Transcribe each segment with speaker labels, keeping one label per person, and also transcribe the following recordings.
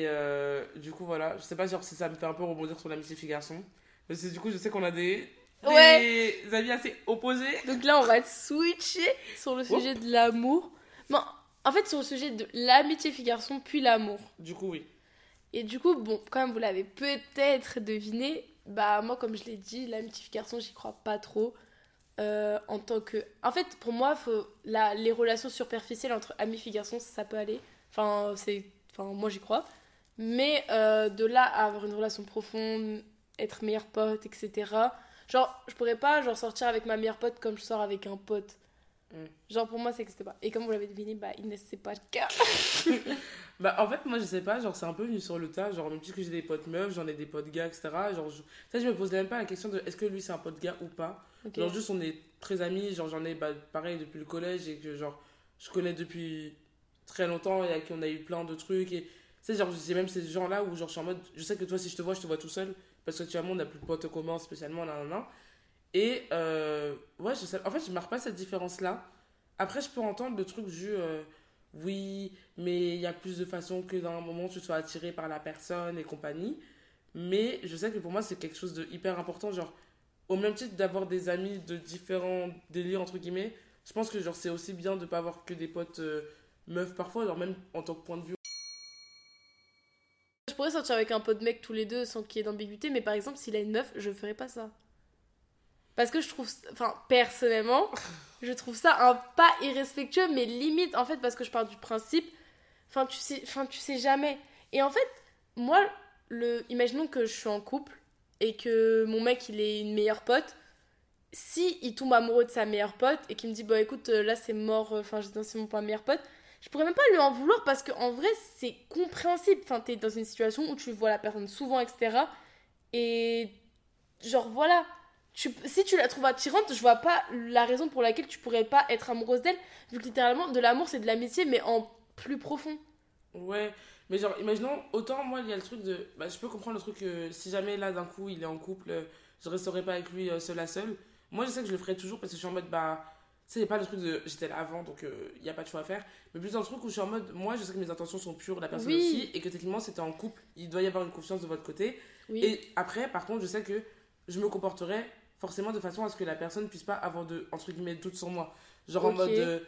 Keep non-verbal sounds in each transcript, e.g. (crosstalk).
Speaker 1: Et euh, du coup, voilà, je sais pas genre, si ça me fait un peu rebondir sur l'amitié fille-garçon. Parce que du coup, je sais qu'on a des, des
Speaker 2: Ouais.
Speaker 1: amis assez opposés.
Speaker 2: Donc là, on va switcher sur le sujet de l'amour. Non, en fait, sur le sujet de l'amitié fille-garçon, puis l'amour.
Speaker 1: Du coup, oui.
Speaker 2: Et du coup, bon, comme vous l'avez peut-être deviné, bah moi, comme je l'ai dit, l'amitié fille-garçon, j'y crois pas trop. Euh, en tant que... En fait, pour moi, faut... la... les relations superficielles entre amis fille-garçon, ça peut aller. Enfin, c'est... Enfin, moi, j'y crois. Mais euh, de là à avoir une relation profonde, être meilleur pote, etc. Genre, je pourrais pas genre sortir avec ma meilleure pote comme je sors avec un pote.
Speaker 1: Mm.
Speaker 2: Genre, pour moi, ça n'existe pas. Et comme vous l'avez deviné, bah, Inès, c'est pas le cas. (laughs)
Speaker 1: Bah, en fait, moi, je sais pas, genre, c'est un peu venu sur le tas. Genre, même si que j'ai des potes meufs, j'en ai des potes gars, etc. Genre, je... ça, je me pose même pas la question de est-ce que lui, c'est un pote gars ou pas? Genre, juste, on est très amis. Genre, j'en ai, bah, pareil, depuis le collège et que, genre, je connais depuis très longtemps et avec qui on a eu plein de trucs. Et, sais, genre, c'est même ces gens-là où, genre, je suis en mode, je sais que toi, si je te vois, je te vois tout seul. Parce que, actuellement, on n'a plus de potes communs spécialement, là, là. Et, euh, ouais, je sais, en fait, je marque pas cette différence-là. Après, je peux entendre le truc du, euh, oui, mais il y a plus de façons que dans un moment, tu sois attiré par la personne et compagnie. Mais je sais que pour moi, c'est quelque chose de hyper important. Genre, au même titre d'avoir des amis de différents délires, entre guillemets, je pense que genre c'est aussi bien de pas avoir que des potes euh, meufs parfois, genre même en tant que point de vue.
Speaker 2: Je pourrais sortir avec un pote mec tous les deux sans qu'il y ait d'ambiguïté, mais par exemple, s'il a une meuf, je ferais pas ça. Parce que je trouve. Enfin, personnellement, (laughs) je trouve ça un pas irrespectueux, mais limite, en fait, parce que je pars du principe. Enfin, tu sais, enfin, tu sais jamais. Et en fait, moi, le, imaginons que je suis en couple et que mon mec, il est une meilleure pote. Si il tombe amoureux de sa meilleure pote et qu'il me dit, bah écoute, euh, là c'est mort, euh, enfin, c'est mon pas meilleur pote, je pourrais même pas lui en vouloir parce qu'en vrai, c'est compréhensible. Enfin, t'es dans une situation où tu vois la personne souvent, etc. Et genre, voilà. Si tu la trouves attirante, je vois pas la raison pour laquelle tu pourrais pas être amoureuse d'elle. Vu que littéralement, de l'amour, c'est de l'amitié, mais en plus profond.
Speaker 1: Ouais, mais genre, imaginons, autant moi, il y a le truc de. Bah, je peux comprendre le truc que si jamais là d'un coup il est en couple, euh, je resterai pas avec lui euh, seul à seul. Moi, je sais que je le ferai toujours parce que je suis en mode, bah. Sais, pas le truc de j'étais là avant donc il n'y a pas de choix à faire. Mais plus dans le truc où je suis en mode, moi je sais que mes intentions sont pures, la personne
Speaker 2: Oui.
Speaker 1: aussi, et que techniquement c'était en couple, il doit y avoir une confiance de votre côté.
Speaker 2: Oui.
Speaker 1: Et après, par contre, je sais que je me comporterai forcément de façon à ce que la personne puisse pas avoir de, entre guillemets, doute sur moi. Genre en mode. euh,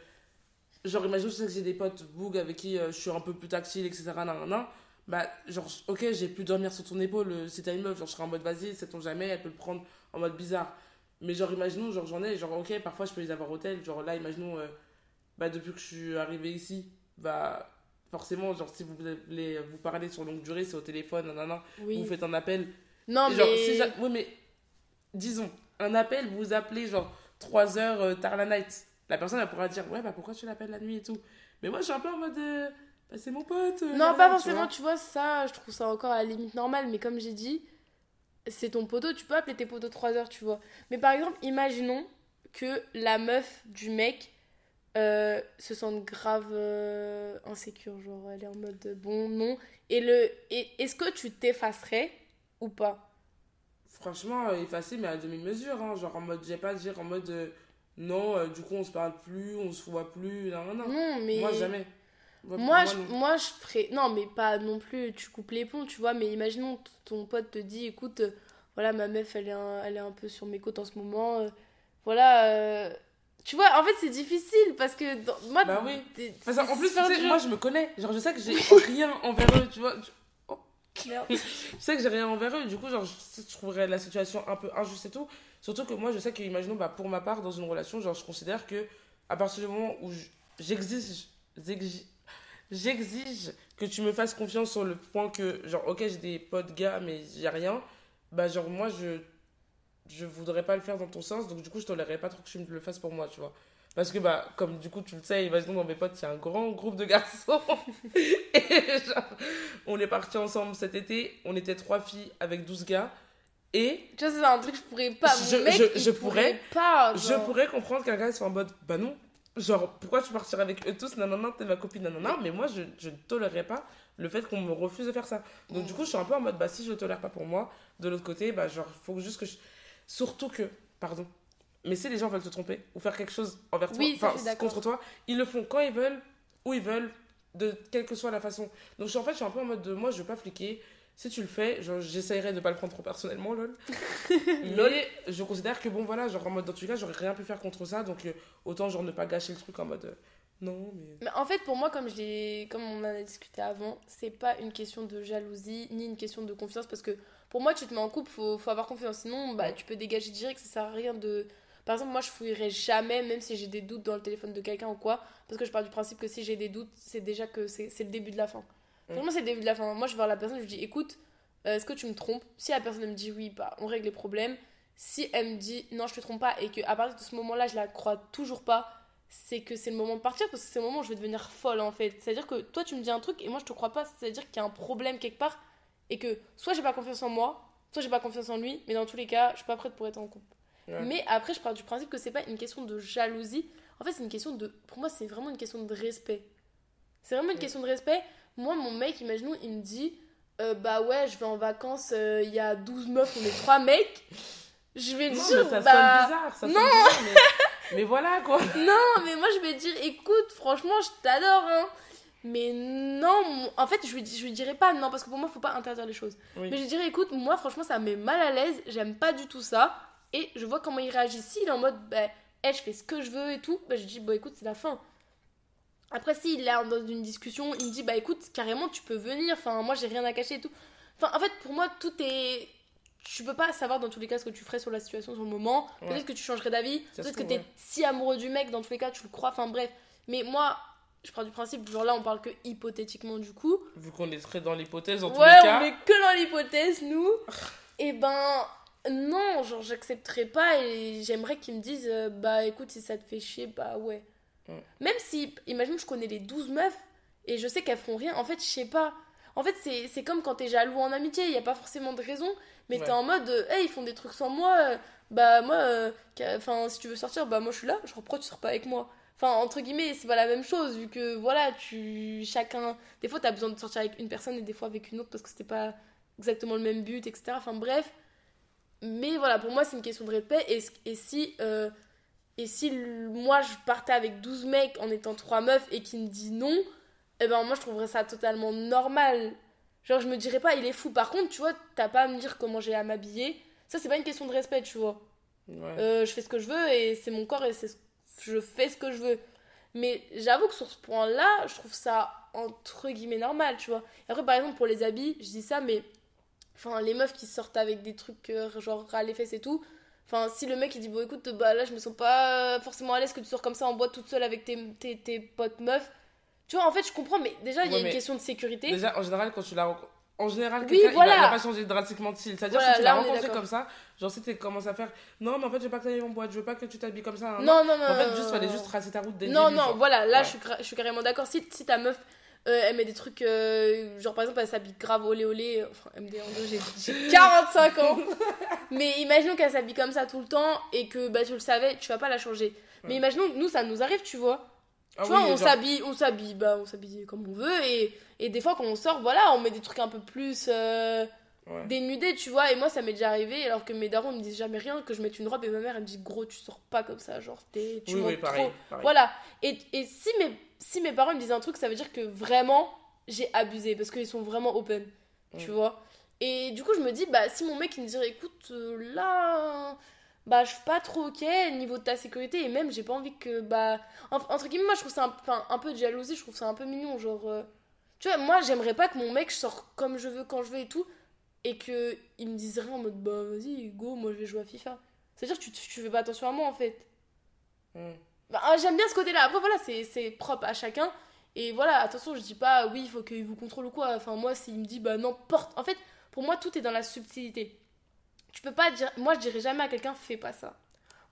Speaker 1: genre, imagine, je sais que j'ai des potes boug avec qui euh, je suis un peu plus tactile, etc. nan, nan. Bah, genre, ok, j'ai pu dormir sur ton épaule euh, si t'as une meuf. Genre, je serai en mode vas-y, sait-on jamais, elle peut le prendre en mode bizarre. Mais genre, imaginons, genre, j'en ai, genre, ok, parfois je peux les avoir au tel. Genre, là, imaginons, euh, bah, depuis que je suis arrivé ici, bah, forcément, genre, si vous voulez vous parler sur longue durée, c'est au téléphone, nan, nan, nan.
Speaker 2: Oui.
Speaker 1: vous faites un appel.
Speaker 2: Non,
Speaker 1: genre,
Speaker 2: mais.
Speaker 1: j'a- oui, mais disons, un appel, vous appelez genre 3 heures euh, tard la night. La personne, elle pourra dire, ouais, bah pourquoi tu l'appelles la nuit et tout. Mais moi, je suis un peu en mode, euh, bah, c'est mon pote.
Speaker 2: Non, pas
Speaker 1: tu
Speaker 2: forcément,
Speaker 1: vois.
Speaker 2: tu vois, ça, je trouve ça encore à la limite normale, mais comme j'ai dit, c'est ton poteau, tu peux appeler tes poteaux 3 heures, tu vois. Mais par exemple, imaginons que la meuf du mec euh, se sente grave euh, insécure, genre elle est en mode euh, bon, non. Et le, et, est-ce que tu t'effacerais ou pas?
Speaker 1: Franchement, effacé, mais à demi-mesure. Hein, genre en mode, j'ai pas à dire en mode, euh, non, du coup, on se parle plus, on se voit plus. Non, non, non.
Speaker 2: Non, mais.
Speaker 1: Moi, jamais. Moi, pour
Speaker 2: Moi, je, moi, je ferais. Non, mais pas non plus, tu coupes les ponts, tu vois. Mais imaginons, ton pote te dit écoute, euh, voilà, ma meuf, elle est un, elle est un peu sur mes côtes en ce moment. euh, voilà. euh, Tu vois, en fait, c'est difficile parce que dans- moi.
Speaker 1: Bah oui.
Speaker 2: t'es- c'est
Speaker 1: plus, tu sais, moi, je me connais. Genre, je sais que j'ai (laughs) rien envers eux, tu vois.
Speaker 2: Merde. (laughs)
Speaker 1: je sais que j'ai rien envers eux, du coup, genre, je, trouverais la situation un peu injuste et tout. Surtout que moi, je sais que, imaginons, bah, pour ma part, dans une relation, genre, je considère que à partir du moment où je- j'exige, j'exige, que tu me fasses confiance sur le point que, genre, ok, j'ai des potes gars, mais j'ai rien, bah, genre, moi, je, je voudrais pas le faire dans ton sens, donc du coup, je tolérerais pas trop que tu me le fasses pour moi, tu vois. Parce que, bah, comme du coup, tu le sais, imaginons dans mes potes, il y a un grand groupe de garçons. (laughs) et genre, on est partis ensemble cet été, on était trois filles avec 12 gars. Et
Speaker 2: Tu vois, c'est un truc que je pourrais pas.
Speaker 1: Je-
Speaker 2: mec,
Speaker 1: je- pourrais-
Speaker 2: pas.
Speaker 1: je pourrais comprendre qu'un gars soit en mode, bah non. Genre, pourquoi tu partirais avec eux tous Nanana, t'es ma copine, nanana. Mais moi, je, je ne tolérerais pas le fait qu'on me refuse de faire ça. Donc, du coup, je suis un peu en mode, bah si je le tolère pas pour moi, de l'autre côté, bah genre, faut juste que je. Surtout que, pardon, mais si les gens veulent te tromper ou faire quelque chose envers toi,
Speaker 2: Oui,
Speaker 1: enfin, contre toi, ils le font quand ils veulent, où ils veulent, de quelle que soit la façon. Donc, je suis, en fait, je suis un peu en mode de moi, je veux pas fliquer. Si tu le fais, genre, j'essayerai de pas le prendre trop personnellement, lol. (laughs) Mais je considère que bon, voilà, genre en mode dans tous les cas, j'aurais rien pu faire contre ça. Donc, euh, autant, genre, ne pas gâcher le truc en mode. euh, non, mais.
Speaker 2: Mais en fait, pour moi, comme, je comme on en a discuté avant, c'est pas une question de jalousie ni une question de confiance parce que pour moi, tu te mets en couple, faut, faut avoir confiance. Sinon, bah, tu peux dégager direct, ça sert à rien de. Par exemple, moi, je fouillerai jamais, même si j'ai des doutes dans le téléphone de quelqu'un ou quoi, parce que je pars du principe que si j'ai des doutes, c'est déjà que c'est c'est le début de la fin. Pour moi, c'est le début de la fin. Moi, je vais voir la personne, je lui dis écoute, euh, est-ce que tu me trompes? Si la personne elle me dit oui, bah, on règle les problèmes. Si elle me dit non, je te trompe pas, et qu'à partir de ce moment-là, je la crois toujours pas, c'est que c'est le moment de partir parce que c'est le moment où je vais devenir folle en fait. C'est-à-dire que toi tu me dis un truc et moi je te crois pas, c'est-à-dire qu'il y a un problème quelque part et que soit j'ai pas confiance en moi, soit j'ai pas confiance en lui, mais dans tous les cas, je suis pas prête pour être en couple.
Speaker 1: Ouais.
Speaker 2: Mais après, je pars du principe que c'est pas une question de jalousie. En fait, c'est une question de. Pour moi, c'est vraiment une question de respect. C'est vraiment une
Speaker 1: Ouais.
Speaker 2: question de respect. Moi, mon mec, imaginons, il me dit euh, Bah ouais, je vais en vacances, euh, il y a 12 meufs, on est 3 mecs. Je vais
Speaker 1: Non,
Speaker 2: dire
Speaker 1: mais ça
Speaker 2: Bah.
Speaker 1: sonne bizarre. Ça
Speaker 2: non.
Speaker 1: sonne bizarre, mais... mais voilà, quoi. (laughs)
Speaker 2: Non, mais moi je vais dire, écoute, franchement, je t'adore, hein. Mais non, en fait, je lui, je lui dirais pas non, parce que pour moi, faut pas interdire les choses.
Speaker 1: Oui.
Speaker 2: Mais je lui dirais, écoute, moi, franchement, ça me met mal à l'aise, j'aime pas du tout ça. Et je vois comment il réagit. S'il est en mode, bah, hey, je fais ce que je veux et tout, bah, je dis, bah, écoute, c'est la fin. Après, s'il est dans une discussion, il me dit, bah, écoute, carrément, tu peux venir, enfin, moi, j'ai rien à cacher et tout. Enfin, en fait, pour moi, tout est. Tu peux pas savoir dans tous les cas ce que tu ferais sur la situation sur le moment.
Speaker 1: Ouais.
Speaker 2: Peut-être que tu changerais d'avis. Peut-être que t'es
Speaker 1: ouais.
Speaker 2: si amoureux du mec, dans tous les cas, tu le crois. Enfin, bref. Mais moi, je pars du principe, genre là, on parle que hypothétiquement du coup.
Speaker 1: Vu qu'on est très dans l'hypothèse, tous
Speaker 2: Ouais,
Speaker 1: les
Speaker 2: on
Speaker 1: cas.
Speaker 2: est que dans l'hypothèse, nous. Et ben, non, genre, j'accepterai pas et j'aimerais qu'ils me disent, euh, bah écoute, si ça te fait chier, bah ouais.
Speaker 1: Mm.
Speaker 2: Même si, imagine, je connais les 12 meufs et je sais qu'elles feront rien, en fait, je sais pas. En fait, c'est c'est comme quand t'es jaloux en amitié, il y a pas forcément de raison, mais
Speaker 1: Ouais.
Speaker 2: t'es en mode, euh, hey, ils font des trucs sans moi, euh, bah moi, euh, enfin, si tu veux sortir, bah moi je suis là, genre pourquoi tu sors pas avec moi Enfin, entre guillemets, c'est pas la même chose, vu que voilà, tu. Chacun. Des fois, t'as besoin de sortir avec une personne et des fois avec une autre parce que c'était pas exactement le même but, etc. Enfin, bref. Mais voilà, pour moi, c'est une question de respect. Et, et si. euh, et si moi, je partais avec 12 mecs en étant 3 meufs et qu'il me dit non, eh ben moi, je trouverais ça totalement normal. Genre, je me dirais pas, il est fou. Par contre, tu vois, t'as pas à me dire comment j'ai à m'habiller. Ça, c'est pas une question de respect, tu vois.
Speaker 1: Ouais.
Speaker 2: Euh, je fais ce que je veux et c'est mon corps et c'est ce- je fais ce que je veux. Mais j'avoue que sur ce point-là, je trouve ça entre guillemets normal, tu vois. Et après, par exemple, pour les habits, je dis ça, mais enfin, les meufs qui sortent avec des trucs euh, genre ras les fesses et tout. Enfin, si le mec il dit, bon écoute, bah là je me sens pas forcément à l'aise que tu sors comme ça en boîte toute seule avec tes, tes, tes potes meufs. Tu vois, en fait, je comprends, mais déjà il y a une question de sécurité.
Speaker 1: Déjà, en général, quand tu la rencontres. En général,
Speaker 2: Oui,
Speaker 1: quelqu'un, il
Speaker 2: voilà.
Speaker 1: va- il, va pas changer drastiquement de style. C'est-à-dire,
Speaker 2: Voilà,
Speaker 1: si tu l'as rencontré comme ça, genre, si tu commences à faire Non, mais en fait, je veux pas que tu ailles en boîte, je veux pas que tu t'habilles comme ça. hein,
Speaker 2: non, non, non.
Speaker 1: En fait,
Speaker 2: non,
Speaker 1: juste,
Speaker 2: non,
Speaker 1: fallait
Speaker 2: non.
Speaker 1: juste tracer ta route dès
Speaker 2: Non, non,
Speaker 1: genre.
Speaker 2: voilà, là
Speaker 1: Ouais.
Speaker 2: je, suis je suis carrément d'accord. Si, si ta meuf, euh, elle met des trucs, euh, genre par exemple, elle s'habille grave olé olé, enfin MD j'ai- j'ai (laughs) 45 ans. Mais imaginons qu'elle s'habille comme ça tout le temps et que bah, tu le savais, tu vas pas la changer. Mais imaginons que nous, ça nous arrive, tu vois.
Speaker 1: Ah
Speaker 2: tu
Speaker 1: oui,
Speaker 2: vois, on
Speaker 1: genre-
Speaker 2: s'habille, on s'habille, bah, on s'habille comme on veut et, et des fois quand on sort, voilà, on met des trucs un peu plus euh,
Speaker 1: Ouais.
Speaker 2: dénudés, tu vois. Et moi, ça m'est déjà arrivé alors que mes darons me disent jamais rien, que je mette une robe et ma mère elle me dit gros, tu sors pas comme ça, genre t'es, tu
Speaker 1: Oui, oui, pareil.
Speaker 2: trop.
Speaker 1: pareil.
Speaker 2: Voilà. Et, et si, mes, si mes parents me disent un truc, ça veut dire que vraiment, j'ai abusé. Parce qu'ils sont vraiment open. Tu
Speaker 1: Mm.
Speaker 2: vois Et du coup, je me dis, bah, si mon mec il me dirait, écoute, euh, là, bah, je suis pas trop ok niveau de ta sécurité. Et même, j'ai pas envie que, bah. en- entre guillemets, moi, je trouve ça un, un peu de jalousie. Je trouve ça un peu mignon. Genre. euh, tu vois, moi, j'aimerais pas que mon mec sorte comme je veux, quand je veux et tout. Et que il me dise rien en mode, bah, vas-y, go, moi, je vais jouer à FIFA. C'est-à-dire que tu, tu fais pas attention à moi, en fait.
Speaker 1: Mm.
Speaker 2: Bah, ah, j'aime bien ce côté-là. Après, voilà, c'est c'est propre à chacun. Et voilà, attention, je dis pas oui, il faut qu'il vous contrôle ou quoi. Enfin, moi, s'il me dit bah non, porte. En fait, pour moi, tout est dans la subtilité. Tu peux pas dire. Moi, je dirais jamais à quelqu'un fais pas ça.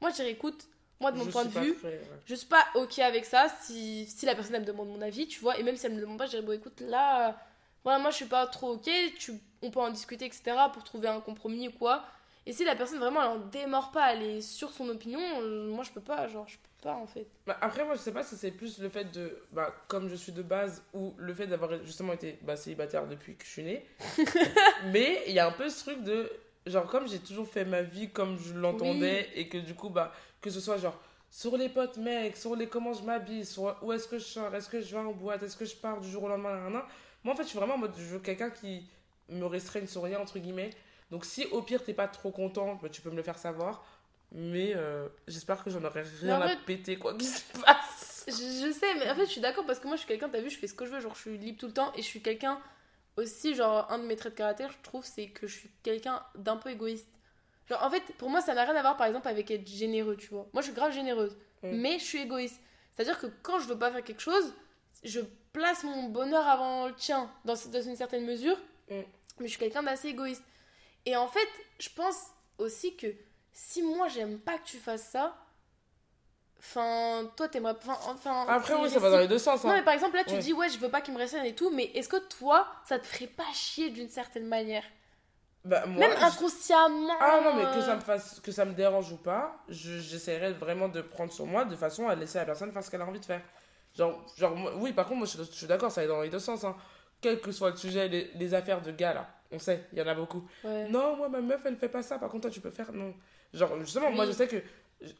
Speaker 2: Moi, je dirais écoute, moi, de mon
Speaker 1: Je
Speaker 2: point de vue,
Speaker 1: prêt, ouais.
Speaker 2: je suis pas ok avec ça. Si, si la personne elle me demande mon avis, tu vois, et même si elle me demande pas, je dirais bon, écoute, là, voilà, moi, je suis pas trop ok. Tu, on peut en discuter, etc., pour trouver un compromis ou quoi. Et si la personne vraiment elle en démord pas, elle est sur son opinion, euh, moi, je peux pas, genre, je peux pas en fait.
Speaker 1: Bah, après, moi, je sais pas si c'est plus le fait de. Bah, comme je suis de base, ou le fait d'avoir justement été bah, célibataire depuis que je suis née. (laughs) Mais il y a un peu ce truc de. Genre, comme j'ai toujours fait ma vie comme je l'entendais, et que du coup, bah, que ce soit genre sur les potes mecs, sur les comment je m'habille, sur où est-ce que je sors, est-ce que je vais en boîte, est-ce que je pars du jour au lendemain, nan, moi en fait je suis vraiment en mode, je veux quelqu'un qui me restreigne sur rien, entre guillemets. Donc si au pire t'es pas trop content, bah, tu peux me le faire savoir. Mais euh, j'espère que j'en aurai rien à péter, quoi qu'il se passe.
Speaker 2: Je, je, sais, mais en fait je suis d'accord parce que moi je suis quelqu'un, t'as vu, je fais ce que je veux, genre je suis libre tout le temps et je suis quelqu'un aussi, genre un de mes traits de caractère, je trouve, c'est que je suis quelqu'un d'un peu égoïste. Genre en fait, pour moi ça n'a rien à voir par exemple avec être généreux, tu vois. Moi je suis grave généreuse, mm. mais je suis égoïste. C'est-à-dire que quand je veux pas faire quelque chose, je place mon bonheur avant le tien, dans, dans une certaine mesure. Mm. Mais je suis quelqu'un d'assez égoïste. Et en fait, je pense aussi que si moi j'aime pas que tu fasses ça, Enfin, toi, t'aimerais. Enfin, enfin,
Speaker 1: Après, oui, ça va dans les deux sens. Hein.
Speaker 2: Non, mais par exemple, là, tu dis, ouais, je veux pas qu'il me reste et tout, mais est-ce que toi, ça te ferait pas chier d'une certaine manière?
Speaker 1: Bah, moi,
Speaker 2: Même inconsciemment.
Speaker 1: Ah non, mais que ça me, fasse, que ça me dérange ou pas, j'essaierai vraiment de prendre sur moi de façon à laisser la personne faire ce qu'elle a envie de faire. Genre, genre oui, par contre, moi, je, suis d'accord, ça va dans les deux sens. Hein. Quel que soit le sujet, les, les affaires de gars, là, on sait, il y en a beaucoup. Non, moi, ma meuf, elle fait pas ça, par contre, toi, tu peux faire. Non. Genre, justement, moi, je sais que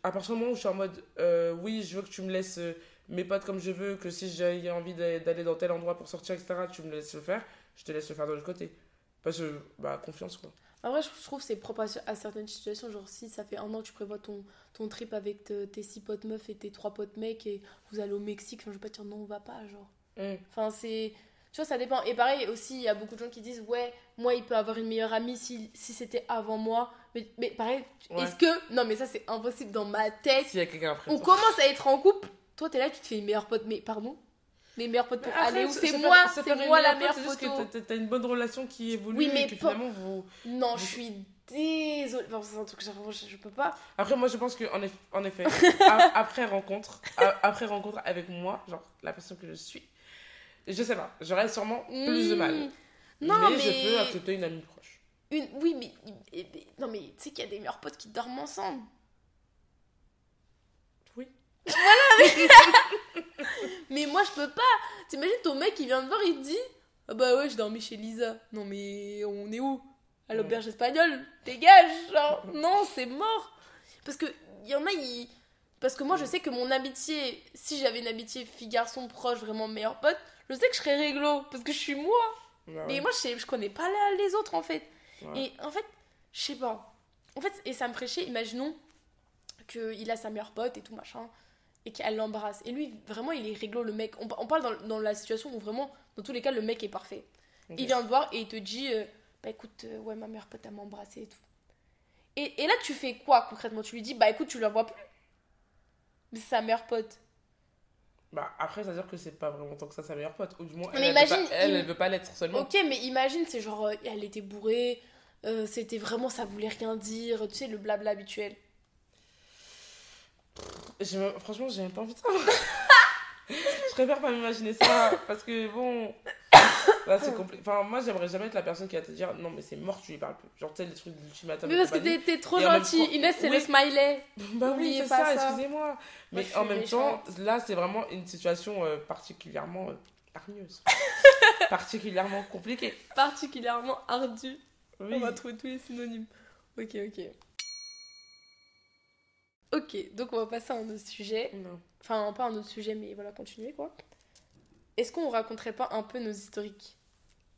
Speaker 1: à partir du moment où je suis en mode euh, oui, je veux que tu me laisses euh, mes potes comme je veux, que si j'ai envie d'aller dans tel endroit pour sortir, etc., tu me laisses le faire, je te laisse le faire de l'autre côté. Parce que, bah, confiance, quoi.
Speaker 2: En vrai, je trouve que c'est propre à, certaines situations. Genre, si ça fait un an que tu prévois ton, ton trip avec tes six potes meufs et tes trois potes mecs et vous allez au Mexique, enfin, je vais pas dire non, on va pas, genre. Mm. Enfin, c'est. Tu vois, ça dépend. Et pareil, aussi, il y a beaucoup de gens qui disent Ouais, moi, il peut avoir une meilleure amie si, si c'était avant moi. Mais, mais pareil, est-ce que. Non, mais ça, c'est impossible dans ma tête.
Speaker 1: S'il y a quelqu'un après.
Speaker 2: On commence à être en couple. Toi, t'es là, tu te fais une meilleure pote. Mais pardon? Mes meilleurs potes pour aller où c'est moi c'est moi la meilleure pote
Speaker 1: c'est t'as une bonne relation qui évolue oui mais et que finalement vous
Speaker 2: non je suis désolée c'est un truc que je, je peux pas
Speaker 1: après moi je pense que en, en effet (laughs) après rencontre après rencontre avec moi genre la personne que je suis je sais pas, j'aurais sûrement plus de mal. Hmm. Non, mais, je peux accepter une amie proche.
Speaker 2: Une... Oui, mais, non, mais tu sais qu'il y a des meilleurs potes qui dorment ensemble.
Speaker 1: Oui.
Speaker 2: Voilà, (laughs) (laughs) mais... moi je peux pas. T'imagines ton mec il vient te voir, il te dit Ah bah ouais, je dormais chez Lisa. Non, mais on est où? À l'auberge espagnole Dégage Genre, non, c'est mort. Parce que y en a, ils. Parce que moi, je sais que mon amitié, si j'avais une amitié fille-garçon proche, vraiment meilleur pote, je sais que je serais réglo parce que je suis moi. Bah mais moi, je, sais, je connais pas les autres en fait. Et en fait, je sais pas. En fait, et ça me chier, imaginons qu'il a sa meilleure pote et tout machin, et qu'elle l'embrasse. Et lui, vraiment, il est réglo le mec. On, on parle dans, dans, la situation où vraiment, dans tous les cas, le mec est parfait. Il vient te voir et il te dit euh, Bah écoute, euh, ouais, ma meilleure pote, a m'embrassé et tout. Et, et, là, tu fais quoi concrètement? Tu lui dis Bah écoute, tu la vois plus. Mais c'est sa meilleure pote.
Speaker 1: Bah, après, ça veut dire que c'est pas vraiment tant que ça sa meilleure pote. Ou du moins, elle, elle, veut pas, elle, veut pas l'être seulement.
Speaker 2: Ok, mais imagine, c'est genre, euh, elle était bourrée, euh, c'était vraiment, ça voulait rien dire, tu sais, le blabla habituel.
Speaker 1: Franchement, j'ai même pas envie de ça. (laughs) je préfère pas m'imaginer ça, parce que bon. Là, c'est compliqué. Enfin, moi, j'aimerais jamais être la personne qui va te dire non, mais c'est mort, tu lui parles plus. Genre, tu sais, les trucs d'ultimatum.
Speaker 2: Mais parce que t'es trop gentil. Inès, c'est le smiley.
Speaker 1: Bah oui, c'est ça, excusez-moi. Mais en même temps, là, c'est vraiment une situation euh, particulièrement euh, hargneuse. (laughs) particulièrement compliquée.
Speaker 2: Particulièrement ardue. On va trouver tous les synonymes. Ok, ok. Ok, donc on va passer à un autre sujet.
Speaker 1: Non.
Speaker 2: Enfin, pas un autre sujet, mais voilà, continuer quoi. Est-ce qu'on raconterait pas un peu nos historiques?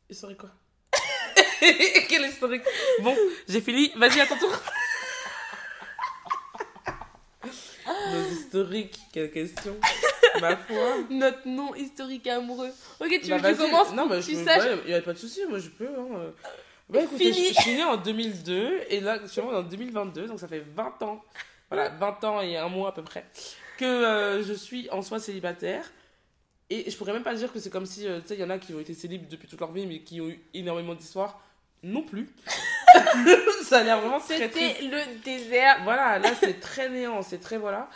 Speaker 1: Historique quoi (laughs) Quel historique? Bon, j'ai fini. Vas-y, à ton tour. nos historiques, quelle question Ma foi.
Speaker 2: Notre nom historique amoureux. Ok, tu, bah, tu commences
Speaker 1: Non, mais tu saches. Il n'y a pas de souci, moi je peux. Hein. Bah, écoutez, je, suis née en 2002 et là, je suis en 2022, donc ça fait 20 ans. Voilà, 20 ans et un mois à peu près. Que euh, je suis en soi célibataire. Et je pourrais même pas dire que c'est comme si, euh, tu sais, il y en a qui ont été célibes depuis toute leur vie, mais qui ont eu énormément d'histoires. Non plus. (laughs) ça a l'air vraiment très
Speaker 2: C'était le désert.
Speaker 1: Voilà, là c'est très néant, c'est très voilà.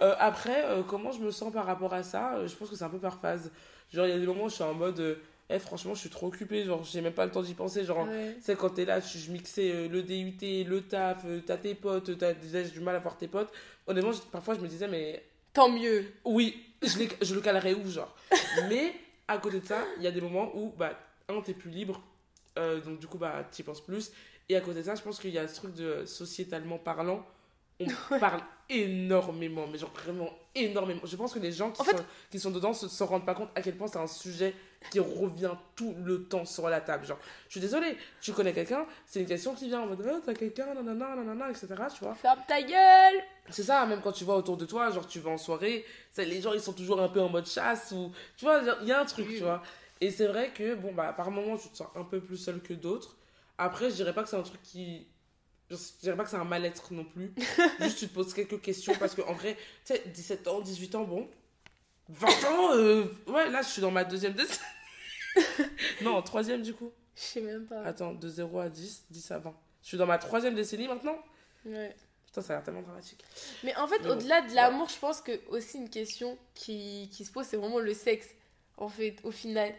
Speaker 1: Euh, après, comment je me sens par rapport à ça Je pense que c'est un peu par phase. Genre, il y a des moments où je suis en mode. Eh, franchement, je suis trop occupée, genre, j'ai même pas le temps d'y penser. Genre, tu sais, quand t'es là, je, je mixais le DUT, le taf, t'as tes potes, t'as du mal à voir tes potes. Honnêtement, parfois, je me disais, mais.
Speaker 2: Tant mieux.
Speaker 1: Oui, je, je le calerais où, genre? (laughs) Mais à côté de ça, il y a des moments où, bah, un, t'es plus libre, euh, donc du coup, bah, t'y penses plus. Et à côté de ça, je pense qu'il y a ce truc de sociétalement parlant, on (laughs) parle énormément, mais genre vraiment énormément. Je pense que les gens qui,
Speaker 2: En fait-
Speaker 1: sont, qui sont dedans se, se rendent pas compte à quel point c'est un sujet qui revient tout le temps sur la table. Genre, je suis désolée, tu connais quelqu'un, c'est une question qui vient en mode, oh, t'as quelqu'un, nanana, nanana, etc. Tu vois.
Speaker 2: Ferme ta gueule
Speaker 1: C'est ça, même quand tu vois autour de toi, genre tu vas en soirée, les gens ils sont toujours un peu en mode chasse ou tu vois, il y a un truc,
Speaker 2: Oui.
Speaker 1: tu vois. Et c'est vrai que bon bah par moments tu te sens un peu plus seul que d'autres. Après, je dirais pas que c'est un truc qui je dirais pas que c'est un mal-être non plus. (laughs) Juste tu te poses quelques questions parce que en vrai, tu sais 17 ans, 18 ans, bon 20 ans euh, ouais, là je suis dans ma deuxième décennie. Non, troisième du coup.
Speaker 2: Je sais même pas.
Speaker 1: Attends, de 0 à 10, 10 à 20. Je suis dans ma troisième décennie maintenant.
Speaker 2: Ouais.
Speaker 1: Putain, ça a l'air tellement dramatique.
Speaker 2: Mais en fait,
Speaker 1: bon,
Speaker 2: au-delà de l'amour, je pense que aussi une question qui, qui se pose, c'est vraiment le sexe. En fait, au final.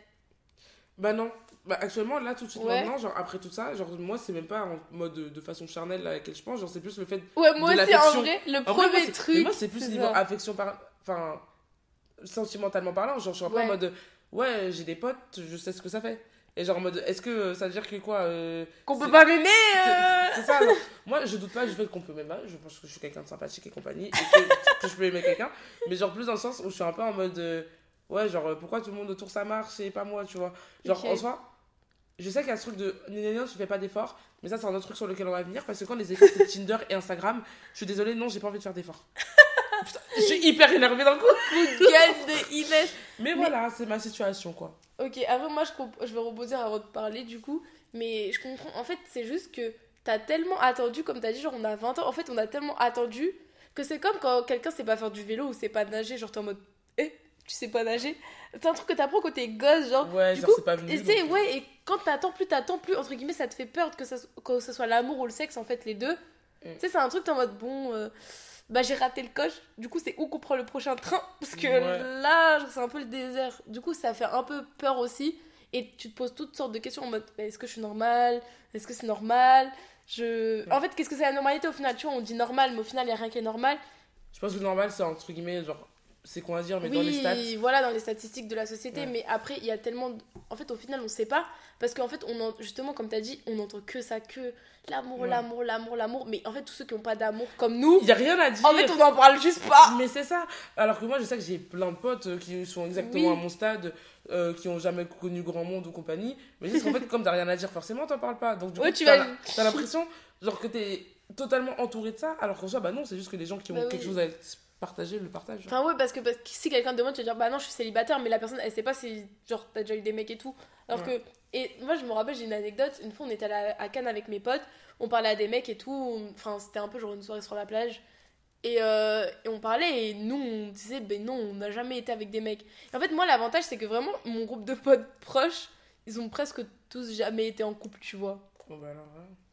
Speaker 1: Bah non. Bah actuellement, là, tout de suite,
Speaker 2: Ouais.
Speaker 1: maintenant, genre après tout ça, genre moi, c'est même pas en mode de, de façon charnelle à laquelle je pense, genre c'est plus le fait.
Speaker 2: Ouais, moi aussi, en vrai, le
Speaker 1: En vrai,
Speaker 2: premier
Speaker 1: moi,
Speaker 2: truc.
Speaker 1: Mais moi, c'est plus niveau affection par. Enfin, sentimentalement parlant, genre je suis peu en
Speaker 2: Ouais.
Speaker 1: mode. Ouais, j'ai des potes, je sais ce que ça fait. Et genre en mode, est-ce que euh, ça veut dire que quoi euh,
Speaker 2: Qu'on peut pas m'aimer euh.
Speaker 1: C'est ça, genre, moi je doute pas du fait qu'on peut m'aimer, je pense que je suis quelqu'un de sympathique et compagnie, et que, (laughs) que je peux aimer quelqu'un, mais genre plus dans le sens où je suis un peu en mode, euh, ouais, genre pourquoi tout le monde autour ça marche et pas moi, tu vois. Genre en soi, je sais qu'il y a ce truc de, gna, tu fais pas d'efforts, mais ça c'est un autre truc sur lequel on va venir, parce que quand les effets c'est Tinder et Instagram, je suis désolée, non, j'ai pas envie de faire d'efforts. Putain, je suis hyper énervée d'un coup.
Speaker 2: Coup de gueule de Inès.
Speaker 1: Mais, voilà, c'est ma situation quoi.
Speaker 2: Ok, après, moi, je, comp- je vais rebondir avant de parler, du coup. Mais je comprends. En fait, c'est juste que t'as tellement attendu, comme t'as dit, genre, on a 20 ans. En fait, on a tellement attendu que c'est comme quand quelqu'un sait pas faire du vélo ou sait pas nager. Genre, t'es en mode, eh, tu sais pas nager. C'est un truc que t'apprends quand t'es gosse, genre.
Speaker 1: Ouais,
Speaker 2: du
Speaker 1: genre
Speaker 2: coup,
Speaker 1: c'est pas venu.
Speaker 2: Et sais, ouais, et quand t'attends plus, t'attends plus, entre guillemets, ça te fait peur que, ça, que ce soit l'amour ou le sexe, en fait, les deux. Tu sais, c'est un truc, t'es en mode, bon, euh, bah j'ai raté le coche, du coup, c'est où qu'on prend le prochain train? Parce que
Speaker 1: Ouais.
Speaker 2: là, c'est un peu le désert. Du coup, ça fait un peu peur aussi. Et tu te poses toutes sortes de questions en mode, bah, est-ce que je suis normale? Est-ce que c'est normal? Je... En fait, qu'est-ce que c'est la normalité au final? Tu vois, on dit normal, mais au final, il n'y a rien qui est normal.
Speaker 1: Je pense que normal c'est entre guillemets, genre, c'est qu'on va dire, mais dans les stats.
Speaker 2: Voilà, dans les statistiques de la société.
Speaker 1: Ouais.
Speaker 2: Mais après, il y a tellement. de- En fait, au final, on sait pas. Parce qu'en fait, on en- justement, comme tu as dit, on entend que ça, que l'amour,
Speaker 1: Ouais.
Speaker 2: l'amour, l'amour, l'amour. Mais en fait, tous ceux qui n'ont pas d'amour comme nous,
Speaker 1: Il y a rien à dire.
Speaker 2: en fait, on n'en parle juste pas.
Speaker 1: Mais c'est ça. Alors que moi, je sais que j'ai plein de potes euh, qui sont exactement
Speaker 2: Oui.
Speaker 1: à mon stade, euh, qui ont jamais connu grand monde ou compagnie. Mais juste qu'en fait, comme t'as rien à dire, forcément, t'en parles pas. Donc, du
Speaker 2: Ouais,
Speaker 1: coup,
Speaker 2: tu
Speaker 1: la- t'as l'impression, genre, que t'es totalement entouré de ça. Alors qu'en soi, bah non, c'est juste que les gens qui ont
Speaker 2: Bah
Speaker 1: quelque
Speaker 2: oui.
Speaker 1: chose à partager le partagent.
Speaker 2: Enfin, ouais, parce que, parce que si quelqu'un te demande, tu vas dire, bah non, je suis célibataire, mais la personne, elle sait pas si, genre, t'as déjà eu des mecs et tout. Alors
Speaker 1: Ouais.
Speaker 2: que. Et moi, je me rappelle, j'ai une anecdote. Une fois, on était à à Cannes avec mes potes, on parlait à des mecs et tout. Enfin, c'était un peu genre une soirée sur la plage. Et, euh, et on parlait et nous, on disait, ben non, on n'a jamais été avec des mecs. Et en fait, moi, l'avantage, c'est que vraiment, mon groupe de potes proches, ils ont presque tous jamais été en couple, tu vois.
Speaker 1: Bon, bah alors,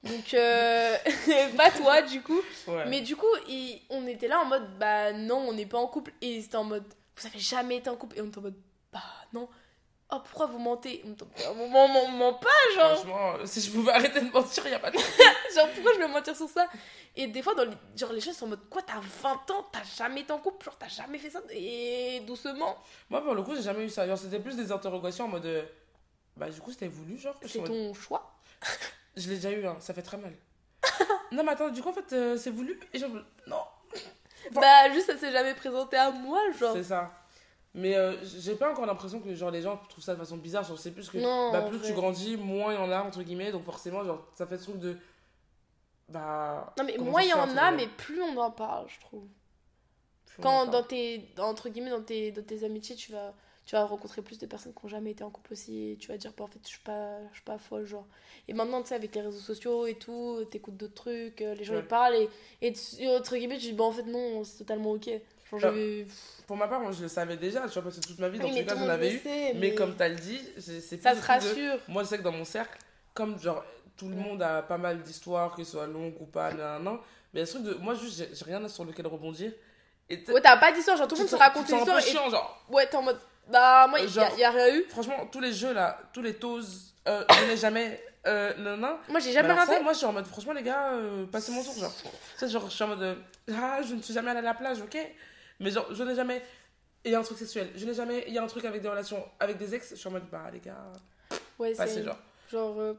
Speaker 2: Donc, euh, (laughs) pas toi, du coup.
Speaker 1: ouais.
Speaker 2: Mais du coup, il- on était là en mode, bah non, on n'est pas en couple. Et c'était en mode, vous avez jamais été en couple. Et on était en mode, bah non. Oh, pourquoi vous mentez? On ment pas, genre.
Speaker 1: Franchement, euh, si je pouvais arrêter de mentir, y a pas de. (laughs)
Speaker 2: Genre, pourquoi je vais mentir sur ça? Et des fois, dans les, genre, les gens sont en mode, quoi, t'as 20 ans, t'as jamais été en couple, genre, t'as jamais fait ça? Et doucement,
Speaker 1: Moi, pour le coup, j'ai jamais eu ça. Genre, c'était plus des interrogations en mode. euh, Bah, du coup, c'était voulu, genre.
Speaker 2: C'est
Speaker 1: mode-
Speaker 2: ton choix. (laughs)
Speaker 1: Je l'ai déjà eu, hein, ça fait très mal. (laughs) non, mais attends, du coup, en fait, euh, c'est voulu. Et genre, non.
Speaker 2: Bah, juste, ça s'est jamais présenté à moi, genre.
Speaker 1: C'est ça. Mais euh, j'ai pas encore l'impression que genre, les gens trouvent ça de façon bizarre. Genre, c'est plus que
Speaker 2: Non,
Speaker 1: bah, plus tu grandis, moins il y en a, entre guillemets. Donc forcément, genre, ça fait ce truc de. Bah.
Speaker 2: Non, mais moins il y en a, mais plus on en parle, je trouve. Quand dans tes, entre guillemets, dans tes, dans tes amitiés, tu vas, tu vas rencontrer plus de personnes qui n'ont jamais été en couple aussi. Et tu vas dire, bah, en fait, je suis pas, je suis pas folle, genre. Et maintenant, tu sais, avec les réseaux sociaux et tout, t'écoutes d'autres trucs, euh, les gens
Speaker 1: Ouais.
Speaker 2: ils parlent. Et, et tu- entre guillemets, tu dis, bah, en fait, non, c'est totalement ok. Genre,
Speaker 1: Pour ma part, moi, je le savais déjà. Tu vois, parce que toute ma vie, dans
Speaker 2: Oui,
Speaker 1: tous les cas, j'en avais eu.
Speaker 2: sait,
Speaker 1: Mais comme t'as le dit, c'est plus
Speaker 2: ça
Speaker 1: de-
Speaker 2: rassure.
Speaker 1: Moi, je sais que dans mon cercle, comme genre tout le
Speaker 2: Ouais.
Speaker 1: monde a pas mal d'histoires, que ce soit longues ou pas, nan, nan, nan, mais il y a ce truc de. Moi, juste, j'ai rien sur lequel rebondir. Et
Speaker 2: Ouais, t'as pas d'histoire, genre, tout le monde se
Speaker 1: te-
Speaker 2: raconte une
Speaker 1: un
Speaker 2: histoire.
Speaker 1: peu
Speaker 2: Et...
Speaker 1: chiant, genre.
Speaker 2: Ouais, t'es en mode, bah, moi, il y, a-
Speaker 1: Genre-
Speaker 2: y a rien eu.
Speaker 1: Franchement, tous les jeux là, tous les toes, euh, je n'ai jamais. Euh, nan, nan.
Speaker 2: Moi, j'ai
Speaker 1: Mais
Speaker 2: jamais rien fait.
Speaker 1: moi, je suis en mode, franchement, les gars, euh, passez mon tour, genre. Tu genre, je suis en mode, euh, ah, je ne suis jamais allée à la plage, ok Mais genre, je n'ai jamais. Il y a un truc sexuel. Je n'ai jamais. Il y a un truc avec des relations avec des ex. Je suis en mode, bah, les gars,
Speaker 2: Ouais, c'est
Speaker 1: genre.
Speaker 2: genre.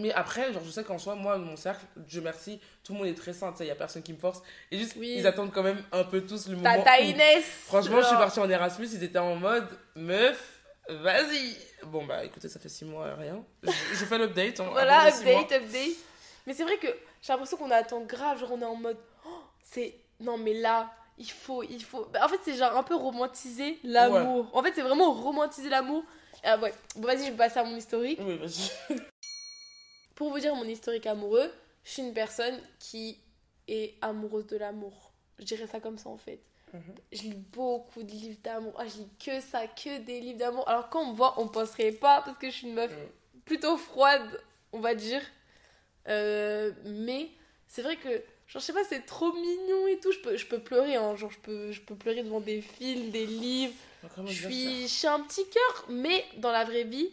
Speaker 1: Mais après, genre, je sais qu'en soi, moi, mon cercle, Dieu merci, tout le monde est très sain, il y a personne qui me force. Et juste,
Speaker 2: Oui.
Speaker 1: ils attendent quand même un peu tous le moment.
Speaker 2: Tata
Speaker 1: où-
Speaker 2: Inès
Speaker 1: Franchement, je suis partie en Erasmus, ils étaient en mode meuf, vas-y. Bon, bah écoutez, ça fait 6 mois, rien. Je, je fais l'update. hein,
Speaker 2: Voilà, update, update. Mais c'est vrai que j'ai l'impression qu'on attend grave, genre on est en mode. oh, c'est. Non, mais là, il faut. il faut... Bah, en fait, c'est genre un peu romantiser l'amour. En fait, c'est vraiment romantiser l'amour. Ah ouais, bon, vas-y, je vais passer à mon historique.
Speaker 1: Oui, vas-y. (laughs)
Speaker 2: Pour vous dire mon historique amoureux, je suis une personne qui est amoureuse de l'amour. Je dirais ça comme ça en fait.
Speaker 1: Mhm.
Speaker 2: Je lis beaucoup de livres d'amour. Ah, je lis que ça, que des livres d'amour. Alors quand on me voit, on penserait pas parce que je suis une meuf
Speaker 1: Mm.
Speaker 2: plutôt froide, on va dire. Euh, mais c'est vrai que, genre, je sais pas, c'est trop mignon et tout. Je peux, je peux pleurer, hein. Genre, je peux, je peux pleurer devant des films, des livres.
Speaker 1: Comment
Speaker 2: Je suis, je suis un petit cœur, mais dans la vraie vie,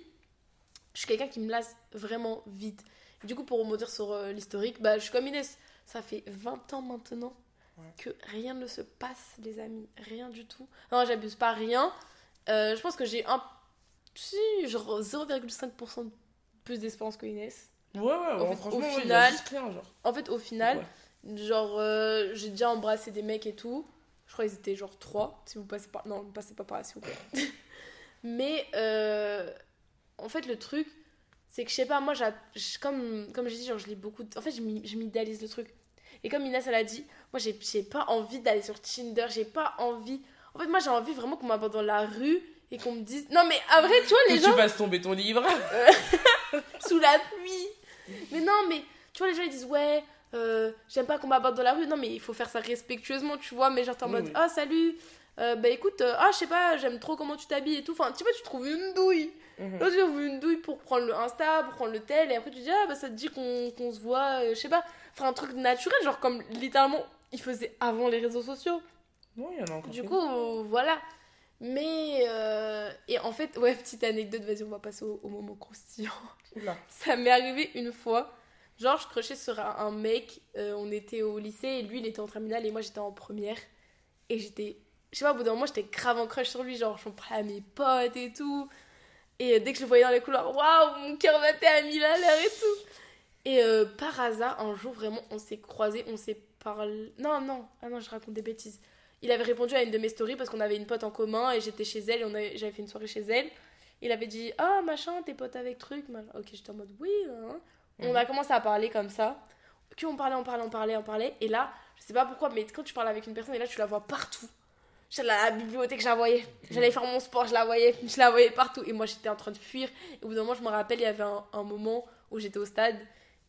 Speaker 2: je suis quelqu'un qui me lasse vraiment vite. Du coup, pour remonter sur euh, l'historique, bah, je suis comme Inès. Ça fait 20 ans maintenant
Speaker 1: Ouais.
Speaker 2: que rien ne se passe, les amis. Rien du tout. Non, j'abuse pas, rien. Euh, je pense que j'ai un. Si, genre 0,5% de plus d'espérance que Inès.
Speaker 1: Ouais, ouais, ouais,
Speaker 2: fait,
Speaker 1: franchement,
Speaker 2: au
Speaker 1: ouais,
Speaker 2: final-
Speaker 1: juste rien, genre.
Speaker 2: En fait, au final,
Speaker 1: Ouais.
Speaker 2: genre, euh, j'ai déjà embrassé des mecs et tout. Je crois qu'ils étaient genre 3. Si vous passez par. Non, ne passez pas par là, s'il vous (laughs) plaît. Mais, en fait, le truc, c'est que je sais pas, moi, je- comme, comme j'ai dit, genre, je lis beaucoup. de- En fait, je m'i- je m'idéalise le truc. Et comme Inès, elle a dit, moi, j'ai pas envie d'aller sur Tinder, j'ai pas envie. En fait, moi, j'ai envie vraiment qu'on m'aborde dans la rue et qu'on me dise. Non, mais à vrai, tu vois, les
Speaker 1: Que
Speaker 2: gens
Speaker 1: tu fasses tomber ton livre. (laughs)
Speaker 2: sous la pluie. Mais non, mais tu vois, les gens ils disent ouais, euh, j'aime pas qu'on m'aborde dans la rue. Non, mais il faut faire ça respectueusement, tu vois. Mais genre, t'es en
Speaker 1: Oui,
Speaker 2: mode
Speaker 1: oui.
Speaker 2: ah, salut, euh, bah écoute, euh, ah, je sais pas, j'aime trop comment tu t'habilles et tout. Enfin, tu vois, tu trouves une douille.
Speaker 1: Mhm.
Speaker 2: Là, tu trouves une douille pour prendre le Insta, pour prendre le tel, et après tu dis ah, bah ça te dit qu'on qu'on se voit, euh, je sais pas. Enfin, un truc naturel, genre comme littéralement, il faisait avant les réseaux sociaux.
Speaker 1: Non, il y en a encore.
Speaker 2: Du coup, voilà. Mais, et en fait, ouais, petite anecdote, vas-y, on va passer au, au moment croustillant.
Speaker 1: Oula.
Speaker 2: Ça m'est arrivé une fois. Genre, je crochais sur un, un mec, on était au lycée, et lui, il était en terminale, et moi, j'étais en première. Et j'étais, je sais pas, au bout d'un moment, j'étais grave en crush sur lui, genre, j'en parlais à mes potes et tout. Et euh, dès que je le voyais dans les couloirs, waouh, mon cœur battait à mille à l'heure et tout. Et euh, par hasard, un jour, vraiment, on s'est croisés, on s'est parlé. Non, non, ah non, je raconte des bêtises. Il avait répondu à une de mes stories parce qu'on avait une pote en commun et j'étais chez elle et j'avais fait une soirée chez elle. Il avait dit Ah, machin, t'es pote avec truc. Ok, j'étais en mode Oui. hein. On
Speaker 1: Mhm.
Speaker 2: a commencé à parler comme ça. Puis on parlait, on parlait, on parlait, on parlait. Et là, je sais pas pourquoi, mais quand tu parles avec une personne et là, tu la vois partout. J'allais à la bibliothèque, je la voyais. J'allais faire mon sport, je la voyais. Je la voyais partout. Et moi, j'étais en train de fuir. Et au bout d'un moment, je me rappelle, il y avait un, un moment où j'étais au stade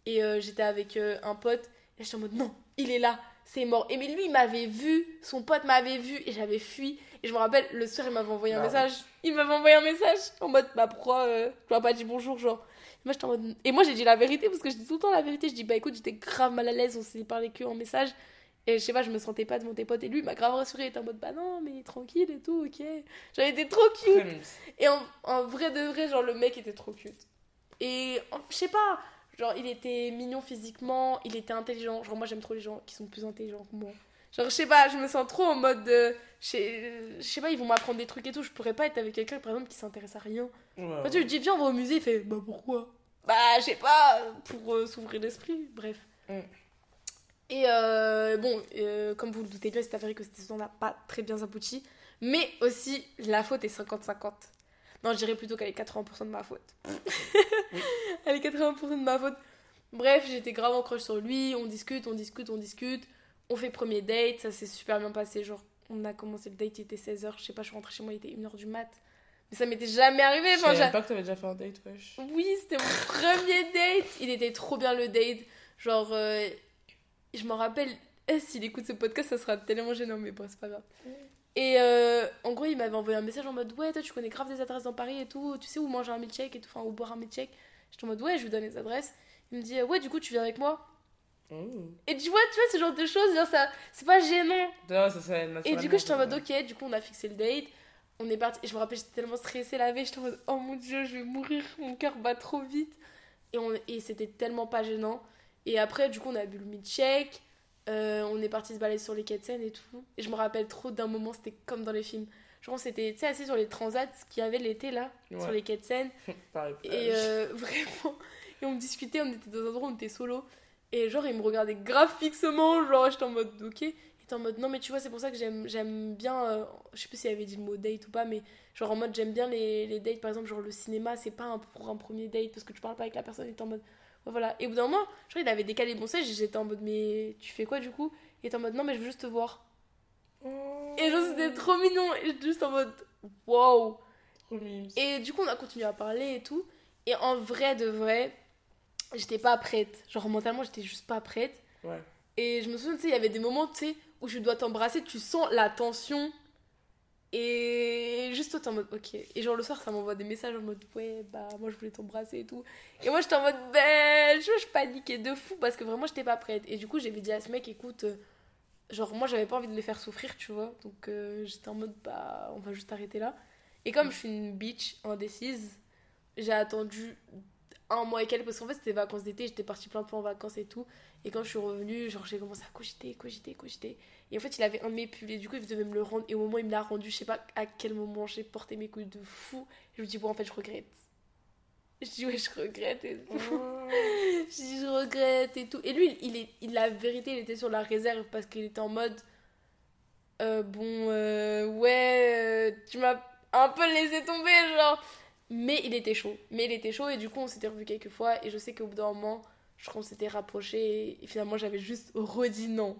Speaker 2: et euh, j'étais avec euh, un pote. Et j'étais en mode Non, il est là, c'est mort. Et mais lui, il m'avait vu, son pote m'avait vu et j'avais fui. Et je me rappelle, le soir, il m'avait envoyé un
Speaker 1: Ah ouais.
Speaker 2: message. Il m'avait envoyé un message en mode Bah pourquoi euh, tu m'as pas dit bonjour, genre. Moi, j'étais en mode... Et moi, j'ai dit la vérité parce que je dis tout le temps la vérité. Je dis, bah écoute, j'étais grave mal à l'aise, on s'est parlé que en message. Et je sais pas, je me sentais pas devant tes potes. Et lui, il m'a grave rassuré. Il était en mode, bah non, mais tranquille et tout, ok. J'avais été trop cute. Et en, en vrai de vrai, genre, le mec était trop cute. Et je sais pas, genre, il était mignon physiquement, il était intelligent. Genre, moi, j'aime trop les gens qui sont plus intelligents que moi. Genre, je sais pas, je me sens trop en mode. de- je sais je sais pas, ils vont m'apprendre des trucs et tout. Je pourrais pas être avec quelqu'un, par exemple, qui s'intéresse à rien.
Speaker 1: Ouais,
Speaker 2: Quand tu lui dis viens on va au musée, il fait bah pourquoi? Bah je sais pas, pour euh, s'ouvrir l'esprit, bref.
Speaker 1: Mm.
Speaker 2: Et euh, bon, euh, comme vous le doutez bien, c'est avéré que cette saison n'a pas très bien abouti. Mais aussi, la faute est 50-50. Non, je dirais plutôt qu'elle est 80% de ma faute. (laughs) Elle est 80% de ma faute. Bref, j'étais grave en crush sur lui, on discute, on discute, on discute. On fait premier date, ça s'est super bien passé. Genre, on a commencé le date, il était 16h, je sais pas, je suis rentrée chez moi, il était 1h du mat. Mais ça m'était jamais arrivé.
Speaker 1: Je savais pas que t'avais déjà fait un date, wesh.
Speaker 2: oui, c'était mon premier date. Il était trop bien le date. Genre, euh, je m'en rappelle. eh, S'il écoute ce podcast, ça sera tellement gênant, mais bon, c'est pas grave. Et euh, en gros, il m'avait envoyé un message en mode Ouais, toi, tu connais grave des adresses dans Paris et tout. Tu sais où manger un milkshake et tout, enfin, où boire un milkshake. J'étais en mode Ouais, je lui donne les adresses. Il me dit Ouais, du coup, tu viens avec moi.
Speaker 1: Mmh.
Speaker 2: Et tu vois, tu vois, ce genre de choses, genre, ça, c'est pas gênant.
Speaker 1: Non, ça serait
Speaker 2: Et du coup, j'étais en mode ok, du coup, on a fixé le date. On est parti. Et je me rappelle, j'étais tellement stressée la veille. J'étais en mode oh mon dieu, je vais mourir, mon cœur bat trop vite. Et, on... et c'était tellement pas gênant. Et après, du coup, on a bu le milkshake. Euh, on est parti se balader sur les quais de Seine et tout. Et je me rappelle trop d'un moment, c'était comme dans les films. Genre, c'était, tu sais, assis sur les transats qu'il y avait l'été, là,
Speaker 1: Ouais.
Speaker 2: sur les quais de Seine. (laughs) Et euh, (laughs) vraiment, et on discutait, on était dans un endroit on était solo. Et genre, il me regardait grave fixement, genre, j'étais en mode, ok. Il était en mode, non, mais tu vois, c'est pour ça que j'aime, bien, euh, je sais plus s'il avait dit le mot date ou pas, mais genre en mode, j'aime bien les, les dates, par exemple, genre le cinéma, c'est pas un, pour un premier date parce que tu parles pas avec la personne, il était en mode, voilà. Et au bout d'un moment, genre, il avait décalé mon siège, et j'étais en mode, mais tu fais quoi du coup? Il était en mode, non, mais je veux juste te voir.
Speaker 1: Oh,
Speaker 2: Et genre, c'était trop mignon, et j'étais juste en mode, wow. Et du coup, on a continué à parler et tout. Et en vrai de vrai, j'étais pas prête. Genre, mentalement, j'étais juste pas prête.
Speaker 1: Ouais.
Speaker 2: Et je me souviens, tu sais, il y avait des moments, tu sais, où je dois t'embrasser, tu sens la tension. Et juste toi, en mode, ok. Et genre, le soir, ça m'envoie des messages en mode, ouais, bah, moi, je voulais t'embrasser et tout. Et moi, j'étais en mode, ben, je, je paniquais de fou parce que vraiment, j'étais pas prête. Et du coup, j'avais dit à ce mec, écoute, euh, genre, moi, j'avais pas envie de les faire souffrir, tu vois. Donc, euh, j'étais en mode, bah, on va juste arrêter là. Et comme je suis une bitch indécise, j'ai attendu un mois et quelques parce qu'en fait c'était vacances d'été, j'étais partie plein de fois en vacances et tout. Et quand je suis revenue, genre j'ai commencé à cogiter, cogiter, cogiter. Et en fait il avait un de mes pulls et du coup il devait me le rendre. Et au moment où il me l'a rendu, je sais pas à quel moment j'ai porté mes couilles de fou. Je me dis bon en fait je regrette. Je dis ouais je regrette et tout.
Speaker 1: Oh. (laughs)
Speaker 2: je dis je regrette et tout. Et lui il, est, il la vérité il était sur la réserve parce qu'il était en mode euh, bon euh, ouais euh, tu m'as un peu laissé tomber genre mais il était chaud mais il était chaud et du coup on s'était revu quelques fois et je sais qu'au bout d'un moment je crois qu'on s'était rapproché et finalement j'avais juste redit non.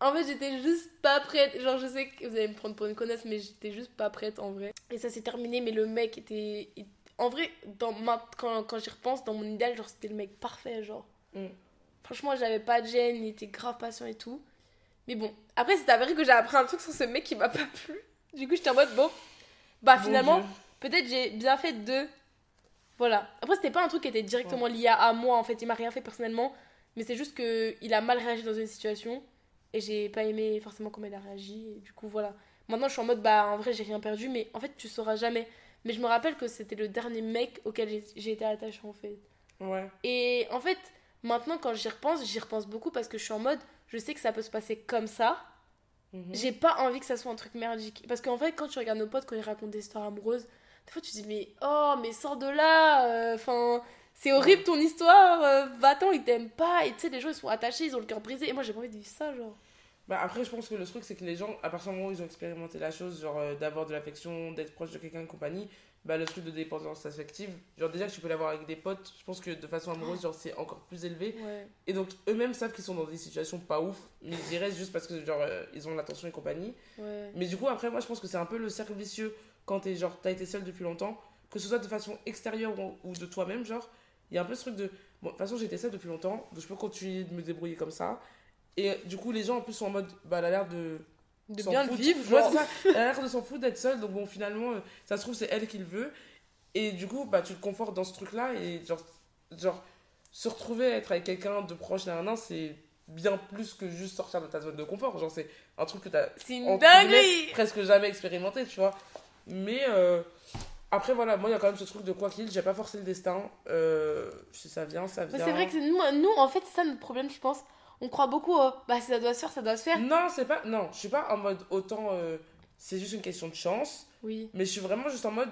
Speaker 2: En fait j'étais juste pas prête. Genre je sais que vous allez me prendre pour une connasse mais j'étais juste pas prête en vrai. Et ça s'est terminé mais le mec était en vrai dans ma... quand, quand j'y repense dans mon idéal genre c'était le mec parfait genre.
Speaker 1: Mm.
Speaker 2: franchement j'avais pas de gêne il était grave patient et tout. Mais bon après c'est avéré que j'ai appris un truc sur ce mec qui m'a pas plu. Du coup j'étais en mode bon bah finalement peut-être j'ai bien fait de voilà. Après c'était pas un truc qui était directement lié à moi en fait. Il m'a rien fait personnellement mais c'est juste que il a mal réagi dans une situation et j'ai pas aimé forcément comment il a réagi. Et du coup voilà. Maintenant je suis en mode bah en vrai j'ai rien perdu mais en fait tu sauras jamais. Mais je me rappelle que c'était le dernier mec auquel j'ai- j'ai été attachée en fait.
Speaker 1: Ouais.
Speaker 2: et en fait maintenant quand j'y repense j'y repense beaucoup parce que je suis en mode je sais que ça peut se passer comme ça.
Speaker 1: Mhm.
Speaker 2: j'ai pas envie que ça soit un truc merdique. Parce qu'en fait, quand tu regardes nos potes, quand ils racontent des histoires amoureuses, des fois tu te dis, mais oh, mais sors de là, enfin, c'est horrible ton histoire, euh, va-t'en, ils t'aiment pas, et tu sais, les gens ils sont attachés, ils ont le cœur brisé, et moi j'ai pas envie de vivre ça, genre.
Speaker 1: Bah après, je pense que le truc, c'est que les gens, à partir du moment où ils ont expérimenté la chose, genre euh, d'avoir de l'affection, d'être proche de quelqu'un et compagnie, bah le truc de dépendance affective, genre déjà que tu peux l'avoir avec des potes, je pense que de façon amoureuse, genre c'est encore plus élevé.
Speaker 2: Ouais.
Speaker 1: Et donc eux-mêmes savent qu'ils sont dans des situations pas ouf, mais ils y restent juste parce que genre euh, ils ont l'attention et compagnie.
Speaker 2: Ouais.
Speaker 1: Mais du coup, après, moi je pense que c'est un peu le cercle vicieux quand t'es genre, t'as été seul depuis longtemps, que ce soit de façon extérieure ou, ou de toi-même, genre, il y a un peu ce truc de, bon, de toute façon j'étais seule depuis longtemps, donc je peux continuer de me débrouiller comme ça. Et euh, du coup, les gens en plus sont en mode, bah elle a l'air de.
Speaker 2: De bien le
Speaker 1: foutre.
Speaker 2: vivre,
Speaker 1: Ouais,
Speaker 2: genre.
Speaker 1: ça. Elle a l'air de s'en foutre d'être seule, donc bon, finalement, euh, ça se trouve, c'est elle qui le veut. Et du coup, bah tu te confortes dans ce truc-là, et genre, genre, se retrouver à être avec quelqu'un de proche d'un an, c'est bien plus que juste sortir de ta zone de confort. Genre, c'est un truc que t'as
Speaker 2: C'est une
Speaker 1: entre
Speaker 2: dinguerie
Speaker 1: presque jamais expérimenté, tu vois. Mais euh, après, voilà, moi, il y a quand même ce truc de quoi qu'il, j'ai pas forcé le destin. Euh, si ça vient, ça vient.
Speaker 2: c'est vrai que nous, nous, en fait, c'est ça notre problème, je pense. On croit beaucoup, au, bah si ça doit se faire, ça doit se faire.
Speaker 1: Non, c'est pas. Non, je suis pas en mode autant. euh, c'est juste une question de chance.
Speaker 2: Oui.
Speaker 1: Mais je suis vraiment juste en mode.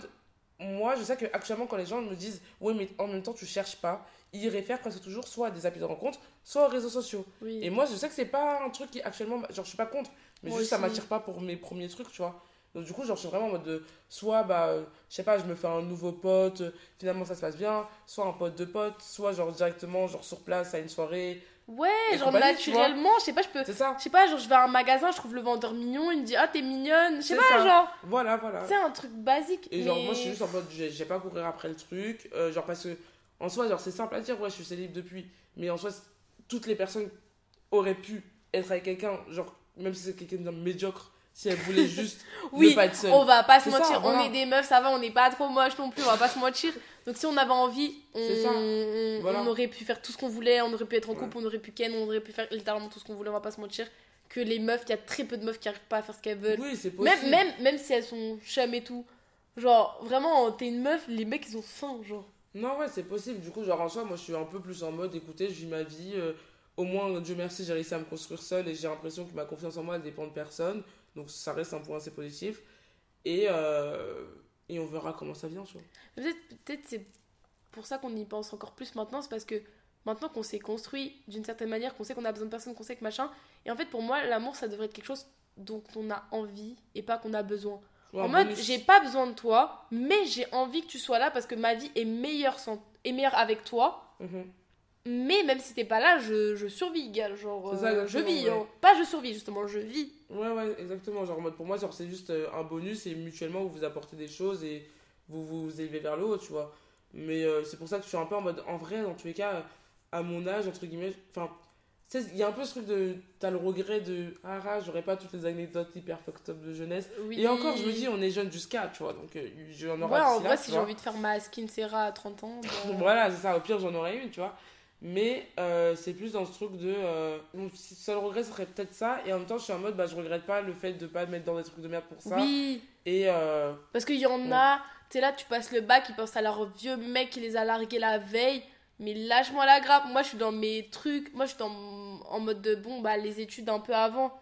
Speaker 1: Moi, je sais que actuellement, quand les gens me disent, ouais, mais en même temps, tu cherches pas, ils réfèrent presque toujours soit à des applis de rencontre, soit aux réseaux sociaux.
Speaker 2: Oui.
Speaker 1: Et moi, je sais que c'est pas un truc qui actuellement. Genre, je suis pas contre, mais
Speaker 2: Moi
Speaker 1: juste ça m'attire pas pour mes premiers trucs, tu vois. Donc, du coup, genre, je suis vraiment en mode de. Soit, bah, euh, je sais pas, je me fais un nouveau pote, euh, finalement ça se passe bien. Soit un pote de pote, soit, genre, directement, genre, sur place à une soirée.
Speaker 2: Ouais, genre naturellement, je sais pas, je peux.
Speaker 1: C'est ça.
Speaker 2: Je sais pas, genre je vais à un magasin, je trouve le vendeur mignon, il me dit ah t'es mignonne, je sais
Speaker 1: C'est
Speaker 2: pas,
Speaker 1: ça.
Speaker 2: genre
Speaker 1: Voilà, voilà.
Speaker 2: c'est un truc basique.
Speaker 1: Et genre, moi, je suis juste en mode, j'ai pas courir après le truc. euh, genre, parce que, en soi, genre, c'est simple à dire, ouais, je suis célib depuis. Mais en soi, toutes les personnes auraient pu être avec quelqu'un, genre, même si c'est quelqu'un de médiocre, si elles voulaient juste (laughs)
Speaker 2: Oui,
Speaker 1: ne pas être seule.
Speaker 2: On va pas se
Speaker 1: ça,
Speaker 2: mentir,
Speaker 1: voilà.
Speaker 2: on est des meufs, ça va, on n'est pas trop moches non plus, on va pas se mentir. Donc si on avait envie, on,
Speaker 1: Voilà.
Speaker 2: on aurait pu faire tout ce qu'on voulait, on aurait pu être en
Speaker 1: Ouais.
Speaker 2: couple, on aurait pu ken, on aurait pu faire littéralement tout ce qu'on voulait, on va pas se mentir. Que les meufs, il y a très peu de meufs qui arrivent pas à faire ce qu'elles veulent.
Speaker 1: Oui, c'est possible.
Speaker 2: même, même, même si elles sont chum et tout. Genre, vraiment, t'es une meuf, les mecs ils ont faim, genre.
Speaker 1: Non, ouais, c'est possible. Du coup, genre, en soi, moi, je suis un peu plus en mode, écoutez, je vis ma vie. euh, au moins, Dieu merci, j'ai réussi à me construire seule et j'ai l'impression que ma confiance en moi, elle dépend de personne. Donc, ça reste un point assez positif. Et, euh, et on verra comment ça vient, tu vois.
Speaker 2: Peut-être peut c'est pour ça qu'on y pense encore plus maintenant, c'est parce que maintenant qu'on s'est construit d'une certaine manière, qu'on sait qu'on a besoin de personnes, qu'on sait que machin. Et en fait, pour moi, l'amour, ça devrait être quelque chose dont on a envie et pas qu'on a besoin.
Speaker 1: Ouais,
Speaker 2: en mode, j'ai pas besoin de toi, mais j'ai envie que tu sois là parce que ma vie est meilleure, sans... est meilleure avec toi.
Speaker 1: Mhm.
Speaker 2: Mais même si t'es pas là, je, je survis, gars. Genre,
Speaker 1: ça,
Speaker 2: euh, je vis.
Speaker 1: ouais.
Speaker 2: hein. Pas je survis, justement, je vis.
Speaker 1: Ouais, ouais, exactement. Genre, en mode, pour moi, genre, c'est juste euh, un bonus et mutuellement, vous vous apportez des choses et vous vous élevez vers le haut, tu vois. Mais euh, c'est pour ça que je suis un peu en mode, en vrai, dans tous les cas, à mon âge, entre guillemets, enfin, il y a un peu ce truc de, t'as le regret de, ah, ah, j'aurais pas toutes les anecdotes hyper fucked up de jeunesse.
Speaker 2: Oui.
Speaker 1: Et encore, je me dis, on est jeune jusqu'à, tu vois, donc euh, j'en
Speaker 2: Ouais,
Speaker 1: aurai
Speaker 2: en
Speaker 1: d'ici là,
Speaker 2: vrai,
Speaker 1: tu
Speaker 2: si j'ai envie de faire ma skin Serra à 30 ans. (laughs) bah,
Speaker 1: Voilà, c'est ça, au pire, j'en aurais une, tu vois. Mais euh, c'est plus dans ce truc de. Euh, mon seul regret serait peut-être ça, et en même temps, je suis en mode, bah, je regrette pas le fait de pas me mettre dans des trucs de merde pour ça.
Speaker 2: Oui,
Speaker 1: Et euh,
Speaker 2: parce qu'il y en
Speaker 1: Ouais.
Speaker 2: a, tu là, tu passes le bac, ils pensent à leur vieux mec qui les a largués la veille. Mais lâche-moi la grappe. Moi, je suis dans mes trucs. Moi, je suis dans, en mode de bon, bah, les études un peu avant.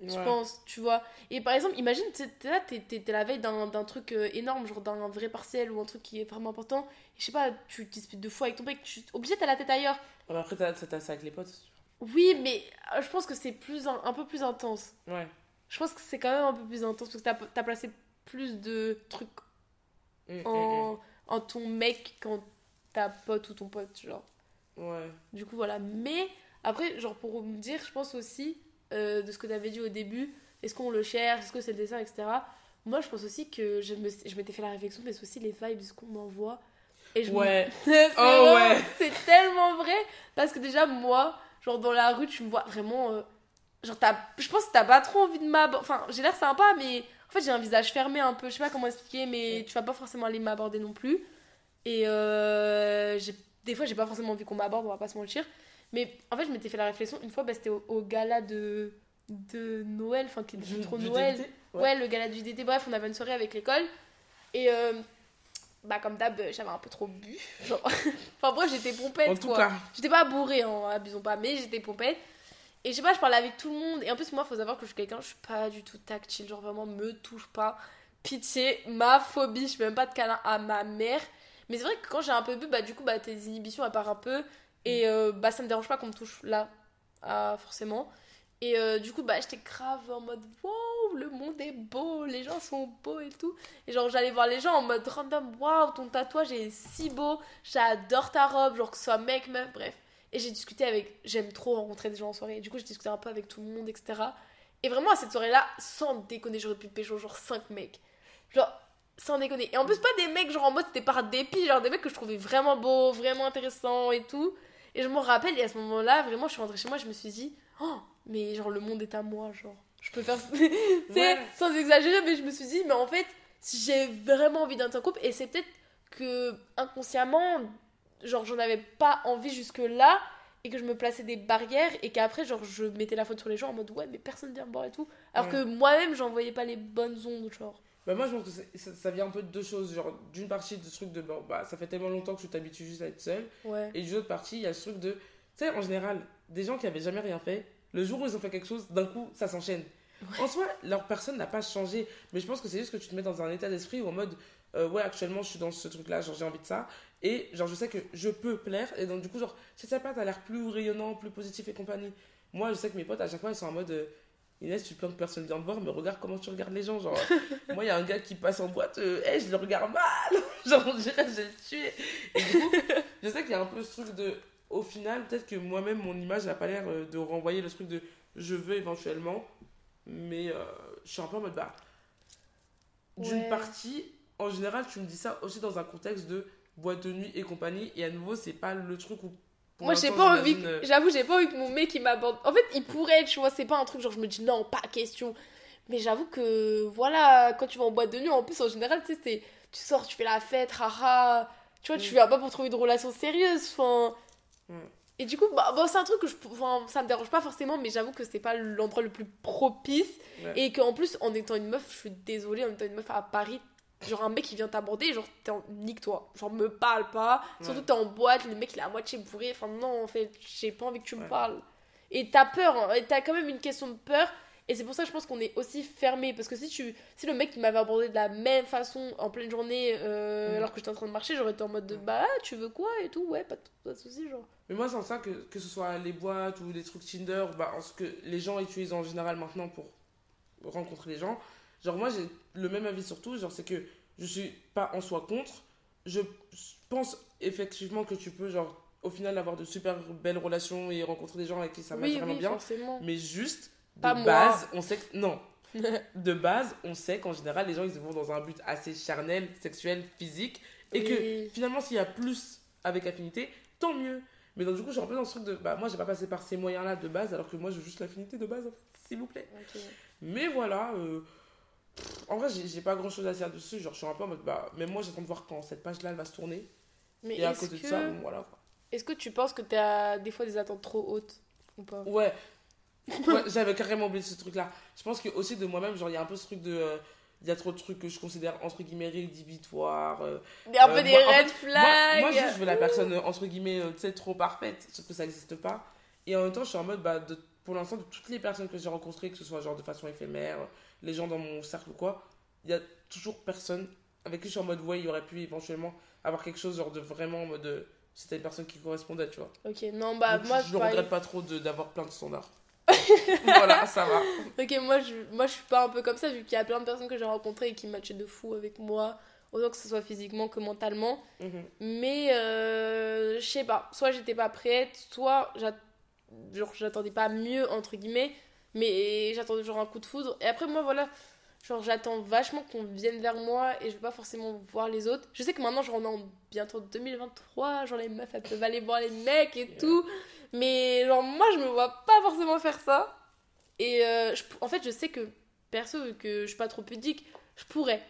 Speaker 2: Je
Speaker 1: ouais.
Speaker 2: pense, tu vois. Et par exemple, imagine, t'es là, t'es la veille d'un truc euh, énorme, genre d'un vrai partiel ou un truc qui est vraiment important. Et je sais pas, tu te disputes deux fois avec ton mec, tu es obligé, t'as la tête ailleurs.
Speaker 1: Ouais, Après, t'as ça avec les potes.
Speaker 2: Oui, mais euh, je pense que c'est plus un, un peu plus intense.
Speaker 1: Ouais.
Speaker 2: Je pense que c'est quand même un peu plus intense parce que t'as as placé plus de trucs
Speaker 1: Mm, mm,
Speaker 2: en, en ton mec qu'en ta pote ou ton pote, genre.
Speaker 1: Ouais.
Speaker 2: Du coup, voilà. Mais après, genre, pour me dire, je pense aussi euh, de ce que tu avais dit au début, est-ce qu'on le cherche, est-ce que c'est le dessin, etc. Moi, je pense aussi que je me- je m'étais fait la réflexion, mais c'est aussi les vibes qu'on m'envoie. Et je me-
Speaker 1: Ouais. (laughs)
Speaker 2: c'est
Speaker 1: Oh, ouais.
Speaker 2: C'est tellement vrai. Parce que déjà, moi, genre, dans la rue, tu me vois vraiment. euh, genre, t'as- je pense que t'as pas trop envie de m'aborder. Enfin, j'ai l'air sympa, mais en fait, j'ai un visage fermé un peu. Je sais pas comment expliquer, mais tu vas pas forcément aller m'aborder non plus. Et euh, j'ai- des fois, j'ai pas forcément envie qu'on m'aborde, on va pas se mentir. Mais en fait, je m'étais fait la réflexion une fois, bah, c'était au, au gala de, de Noël, enfin, qui
Speaker 1: Du-
Speaker 2: trop Noël.
Speaker 1: DBT?
Speaker 2: Ouais. le gala du DT. Bref, on avait une soirée avec l'école. Et euh, bah, comme d'hab, j'avais un peu trop bu. (laughs) Genre... enfin, bref, j'étais pompette.
Speaker 1: En tout
Speaker 2: quoi.
Speaker 1: cas.
Speaker 2: J'étais pas bourrée, hein, abusons pas, mais j'étais pompette. Et je sais pas, je parlais avec tout le monde. Et en plus, moi, faut savoir que je suis quelqu'un, je suis pas du tout tactile. Genre, vraiment, me touche pas. Pitié, ma phobie, je fais même pas de câlin à ma mère. Mais c'est vrai que quand j'ai un peu bu, bah, du coup, bah, tes inhibitions, elles partent un peu. Et euh, bah, ça me dérange pas qu'on me touche là, ah, forcément. Et euh, du coup, bah, j'étais grave en mode Wow, le monde est beau, les gens sont beaux et tout. Et genre, j'allais voir les gens en mode random Waouh, ton tatouage est si beau, j'adore ta robe, genre que ce soit mec, meuf, bref. Et j'ai discuté avec. J'aime trop rencontrer des gens en soirée. Et du coup, j'ai discuté un peu avec tout le monde, etc. Et vraiment, à cette soirée-là, sans déconner, j'aurais pu pécho genre 5 mecs. Genre, sans déconner. Et en plus, pas des mecs genre en mode c'était par dépit, genre des mecs que je trouvais vraiment beaux, vraiment intéressants et tout. Et je me rappelle, et à ce moment-là, vraiment, je suis rentrée chez moi, je me suis dit, oh, mais genre le monde est à moi, genre. Je peux faire. (laughs)
Speaker 1: Ouais.
Speaker 2: sans exagérer, mais je me suis dit, mais en fait, si j'ai vraiment envie d'un couple, et c'est peut-être que inconsciemment, genre j'en avais pas envie jusque-là, et que je me plaçais des barrières, et qu'après, genre, je mettais la faute sur les gens en mode, ouais, mais personne vient me voir et tout. Alors
Speaker 1: Ouais.
Speaker 2: que moi-même, j'en voyais pas les bonnes ondes, genre.
Speaker 1: Bah moi je pense que ça, ça vient un peu de deux choses. Genre d'une partie de ce truc de bon, bah ça fait tellement longtemps que tu t'habitues juste à être seul.
Speaker 2: Ouais.
Speaker 1: Et d'une autre partie, il y a ce truc de. Tu sais, en général, des gens qui avaient jamais rien fait, le jour où ils ont fait quelque chose, d'un coup, ça s'enchaîne. En soi, leur personne n'a pas changé. Mais je pense que c'est juste que tu te mets dans un état d'esprit où en mode, euh, ouais, actuellement, je suis dans ce truc-là, genre j'ai envie de ça. Et genre, je sais que je peux plaire. Et donc, du coup, genre, si ça pas, t'as l'air plus rayonnant, plus positif et compagnie. Moi, je sais que mes potes, à chaque fois, ils sont en mode. euh, Inès, tu plantes personne vient te voir, mais regarde comment tu regardes les gens. Genre, (laughs) moi, il y a un gars qui passe en boîte, euh, hey, je le regarde mal. (laughs) genre, on dirait que j'ai le tué. Et du coup, (laughs) je sais qu'il y a un peu ce truc de. Au final, peut-être que moi-même, mon image n'a pas l'air euh, de renvoyer le truc de je veux éventuellement. Mais euh, je suis un peu en mode bah. D'une partie, en général, tu me dis ça aussi dans un contexte de boîte de nuit et compagnie. Et à nouveau, c'est pas le truc où.
Speaker 2: Moi, j'ai pas envie.
Speaker 1: j'imagine, euh,
Speaker 2: que- J'avoue, j'ai pas envie que mon mec il m'aborde. En fait, il pourrait, tu vois, c'est pas un truc genre je me dis non, pas question. Mais j'avoue que voilà, quand tu vas en boîte de nuit, en plus en général, tu sais, c'est- tu sors, tu fais la fête, haha. Tu vois, tu
Speaker 1: Mm.
Speaker 2: viens pas pour trouver une relation sérieuse. Enfin.
Speaker 1: Ouais.
Speaker 2: Et du coup, bah, c'est un truc que je, enfin, ça me dérange pas forcément, mais j'avoue que c'est pas l'endroit le plus propice.
Speaker 1: Ouais.
Speaker 2: Et qu'en plus, en étant une meuf, je suis désolée, en étant une meuf à Paris, genre un mec qui vient t'aborder, genre t'es en... nique-toi. Genre me parle pas. Surtout
Speaker 1: Ouais.
Speaker 2: t'es en boîte, le mec il est à moitié bourré. Enfin non, en fait, j'ai pas envie que tu me
Speaker 1: Ouais.
Speaker 2: parles. Et t'as peur, hein, et t'as quand même une question de peur. Et c'est pour ça que je pense qu'on est aussi fermé. Parce que si, tu, si le mec m'avait abordé de la même façon en pleine journée, euh,
Speaker 1: Mm.
Speaker 2: alors que j'étais en train de marcher, j'aurais été en mode de bah, tu veux quoi et tout, ouais, pas de, pas de soucis, genre.
Speaker 1: Mais moi, c'est en ça que, que ce soit les boîtes ou les trucs Tinder, bah, en ce que les gens utilisent en général maintenant pour rencontrer les gens. Genre, moi, j'ai le même avis sur tout. Genre, c'est que je suis pas en soi contre. Je pense effectivement que tu peux, genre, au final, avoir de super belles relations et rencontrer des gens avec qui ça marche
Speaker 2: oui,
Speaker 1: vraiment
Speaker 2: oui,
Speaker 1: bien.
Speaker 2: forcément.
Speaker 1: Mais juste, de
Speaker 2: Pas moi.
Speaker 1: base, on sait que. Non. (laughs) de base, on sait qu'en général, les gens, ils vont dans un but assez charnel, sexuel, physique. Et que finalement, s'il y a plus avec affinité, tant mieux. Mais donc, du coup, je suis un peu dans ce truc de. Bah, moi, j'ai pas passé par ces moyens-là de base, alors que moi, j'ai juste l'affinité de base, en fait, s'il vous plaît. Mais voilà. euh, pff, En vrai, j'ai pas grand chose à dire dessus. Genre, je suis un peu en mode. Bah, même moi, j'attends de voir quand cette page-là, elle va se tourner.
Speaker 2: Mais
Speaker 1: Et à côté
Speaker 2: que...
Speaker 1: de ça, bon, voilà. quoi.
Speaker 2: est-ce que tu penses que t'as des fois des attentes trop hautes ou pas?
Speaker 1: Ouais. (laughs) Ouais, J'avais carrément oublié ce truc-là. Je pense que aussi de moi-même, genre, il y a un peu ce truc de. euh, Il y a trop de trucs que je considère entre guillemets rédhibitoires. euh,
Speaker 2: Un
Speaker 1: Euh,
Speaker 2: peu des
Speaker 1: moi, en
Speaker 2: red flags
Speaker 1: moi, juste, je veux la personne, euh, entre guillemets, tu sais, trop parfaite, sauf que ça n'existe pas. Et en même temps, je suis en mode, bah, de, pour l'instant, de toutes les personnes que j'ai rencontrées, que ce soit genre de façon éphémère, les gens dans mon cercle ou quoi, il y a toujours personne avec qui je suis en mode, ouais, il y aurait pu éventuellement avoir quelque chose, genre de vraiment en mode, euh, c'était une personne qui correspondait, tu vois.
Speaker 2: Ok, non, bah
Speaker 1: Donc,
Speaker 2: moi,
Speaker 1: je ne regrette pas trop de- d'avoir plein de standards. (laughs) voilà, ça va.
Speaker 2: Ok, moi je, moi je suis pas un peu comme ça, vu qu'il y a plein de personnes que j'ai rencontrées et qui matchaient de fou avec moi, autant que ce soit physiquement que mentalement.
Speaker 1: Mhm.
Speaker 2: Mais euh, je sais pas, soit j'étais pas prête, soit j'attendais pas mieux, entre guillemets, mais j'attendais genre un coup de foudre. Et après, moi voilà, genre j'attends vachement qu'on vienne vers moi et je vais pas forcément voir les autres. Je sais que maintenant, genre on est en bientôt 2023, genre les meufs elles peuvent aller voir les mecs et tout, mais genre moi je me vois pas forcément faire ça. Et euh, je- en fait, je sais que perso, vu que je suis pas trop pudique, je pourrais.